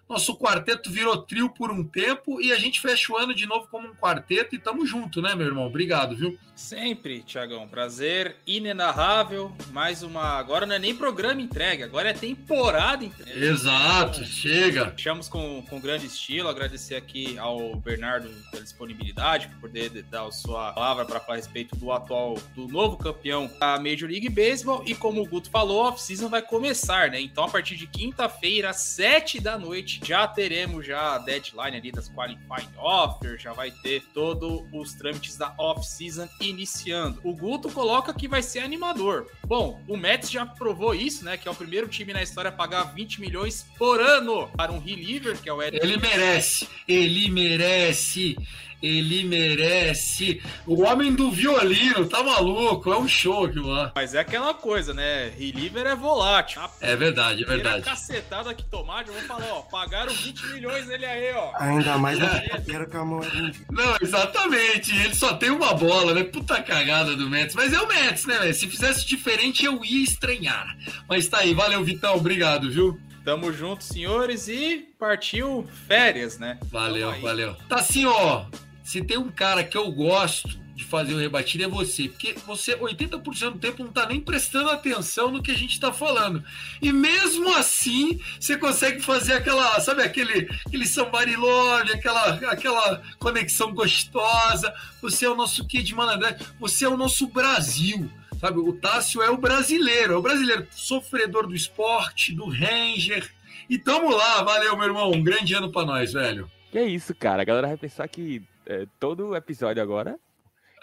Nosso quarteto virou trio por um tempo e a gente fecha o ano de novo como um quarteto e tamo junto, né, meu irmão? Obrigado, viu? Sempre, Tiagão. Prazer inenarrável. Mais uma. Agora não é nem programa entregue, agora é temporada entregue. Exato, chega. Fechamos com, com grande estilo. Agradecer aqui ao Bernardo pela disponibilidade, por poder dar a sua palavra para falar a respeito do atual, do novo campeão da Major League Baseball. E como o Guto falou, a off-season vai começar, né? Então, a partir de quinta-feira, às sete da noite, já teremos já a deadline ali das qualifying offers, já vai ter todos os trâmites da off-season iniciando. O Guto coloca que vai ser animador. Bom, o Mets já provou isso, né? Que é o primeiro time na história a pagar 20 milhões por ano para um reliever, que é o Ed. Ele merece, ele merece. Ele merece. O homem do violino, tá maluco? É um show aquilo lá. Mas é aquela coisa, né? Reliever é volátil. É verdade, é verdade. cacetada que tomar, já vou falar, ó. Pagaram 20 milhões nele aí, ó. Ainda mais na quero que a mão é Não, exatamente. Ele só tem uma bola, né? Puta cagada do Mets. Mas é o Mets, né, velho? Se fizesse diferente, eu ia estranhar. Mas tá aí, valeu, Vitão. Obrigado, viu? Tamo junto, senhores, e partiu férias, né? Valeu, valeu. Tá assim, ó. Se tem um cara que eu gosto de fazer o rebatido é você, porque você 80% do tempo não tá nem prestando atenção no que a gente tá falando. E mesmo assim, você consegue fazer aquela, sabe, aquele, aquele somebody love, aquela, aquela conexão gostosa. Você é o nosso kid de malandragem, você é o nosso Brasil. Sabe, o Tássio é o brasileiro, é o brasileiro sofredor do esporte, do Ranger. E tamo lá, valeu, meu irmão. Um grande ano pra nós, velho. Que é isso, cara. A galera vai pensar que é, todo episódio agora.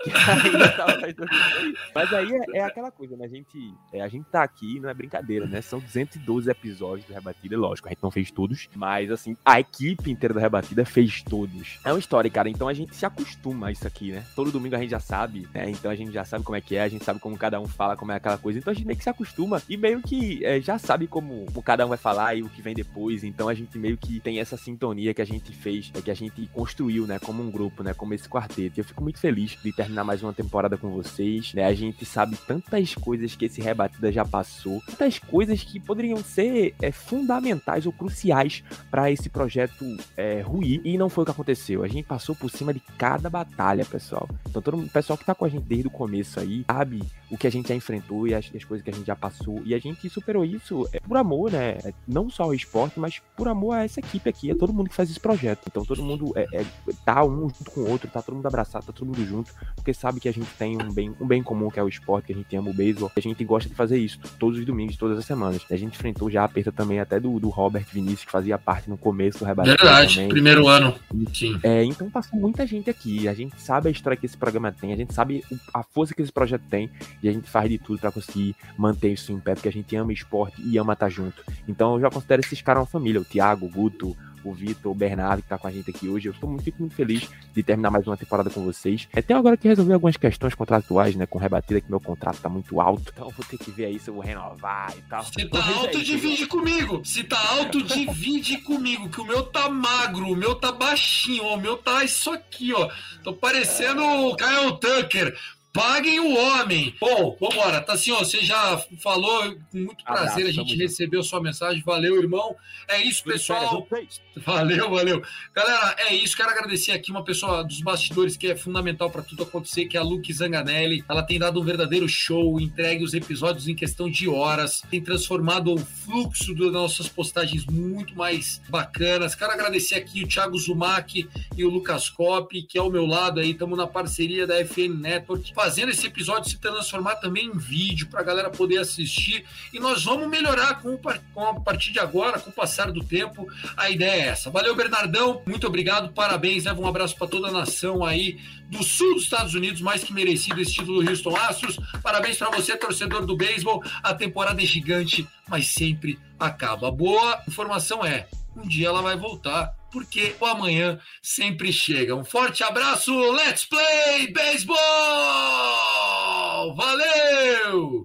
Que tava fazendo. Mas aí é, é aquela coisa, né? A gente, é, a gente tá aqui, não é brincadeira, né? São 212 episódios do Rebatida, lógico, a gente não fez todos, mas assim, a equipe inteira do Rebatida fez todos. É uma história, cara, então a gente se acostuma a isso aqui, né? Todo domingo a gente já sabe, né? Então a gente já sabe como é que é, a gente sabe como cada um fala, como é aquela coisa, então a gente meio que se acostuma e meio que é, já sabe como, como cada um vai falar e o que vem depois, então a gente meio que tem essa sintonia que a gente fez, é, que a gente construiu, né? Como um grupo, né? Como esse quarteto. E eu fico muito feliz de terminar mais uma temporada com vocês, né? A gente sabe tantas coisas que esse Rebatida já passou, tantas coisas que poderiam ser é, fundamentais ou cruciais para esse projeto é, ruir e não foi o que aconteceu. A gente passou por cima de cada batalha, pessoal. Então todo o pessoal que tá com a gente desde o começo aí sabe o que a gente já enfrentou e as, as coisas que a gente já passou e a gente superou isso é, por amor, né? É, não só ao esporte, mas por amor a essa equipe aqui, é todo mundo que faz esse projeto. Então todo mundo é, é, tá um junto com o outro, tá todo mundo abraçado, tá todo mundo junto, porque sabe que a gente tem um bem, um bem comum que é o esporte, que a gente ama o beisebol, a gente gosta de fazer isso todos os domingos, todas as semanas. A gente enfrentou já a perda também até do, do Robert Vinícius, que fazia parte no começo do rebate. Verdade, também. primeiro ano. Sim. É, então passou muita gente aqui. A gente sabe a história que esse programa tem, a gente sabe a força que esse projeto tem e a gente faz de tudo pra conseguir manter isso em pé, porque a gente ama esporte e ama estar junto. Então eu já considero esses caras uma família, o Thiago, o Guto, o Vitor, o Bernardo que tá com a gente aqui hoje. Eu tô muito, fico muito feliz de terminar mais uma temporada com vocês. É, tenho agora que resolver algumas questões contratuais, né, com rebatida, que meu contrato tá muito alto. Então eu vou ter que ver aí se eu vou renovar e tal. Se tá Mas é alto, isso, divide comigo. Se tá alto, divide comigo. Que o meu tá magro, o meu tá baixinho, ó, o meu tá isso aqui, ó. Tô parecendo o Kyle Tucker. Paguem o homem. Bom, vambora. Tá assim, ó. Você já falou, com muito prazer a gente recebeu sua mensagem. Valeu, irmão. É isso, pessoal. Valeu, valeu. Galera, é isso. Quero agradecer aqui uma pessoa dos bastidores que é fundamental para tudo acontecer, que é a Luke Zanganelli. Ela tem dado um verdadeiro show, entregue os episódios em questão de horas, tem transformado o fluxo das nossas postagens muito mais bacanas. Quero agradecer aqui o Thiago Zumac e o Lucas Cop, que é ao meu lado aí. Estamos na parceria da FN Network, fazendo esse episódio se transformar também em vídeo para a galera poder assistir. E nós vamos melhorar com, com a partir de agora, com o passar do tempo. A ideia é essa. Valeu, Bernardão. Muito obrigado, parabéns. Leva um abraço para toda a nação aí do sul dos Estados Unidos, mais que merecido esse título do Houston Astros. Parabéns para você, torcedor do beisebol. A temporada é gigante, mas sempre acaba. A boa informação é: um dia ela vai voltar, porque o amanhã sempre chega. Um forte abraço, let's play baseball! Valeu!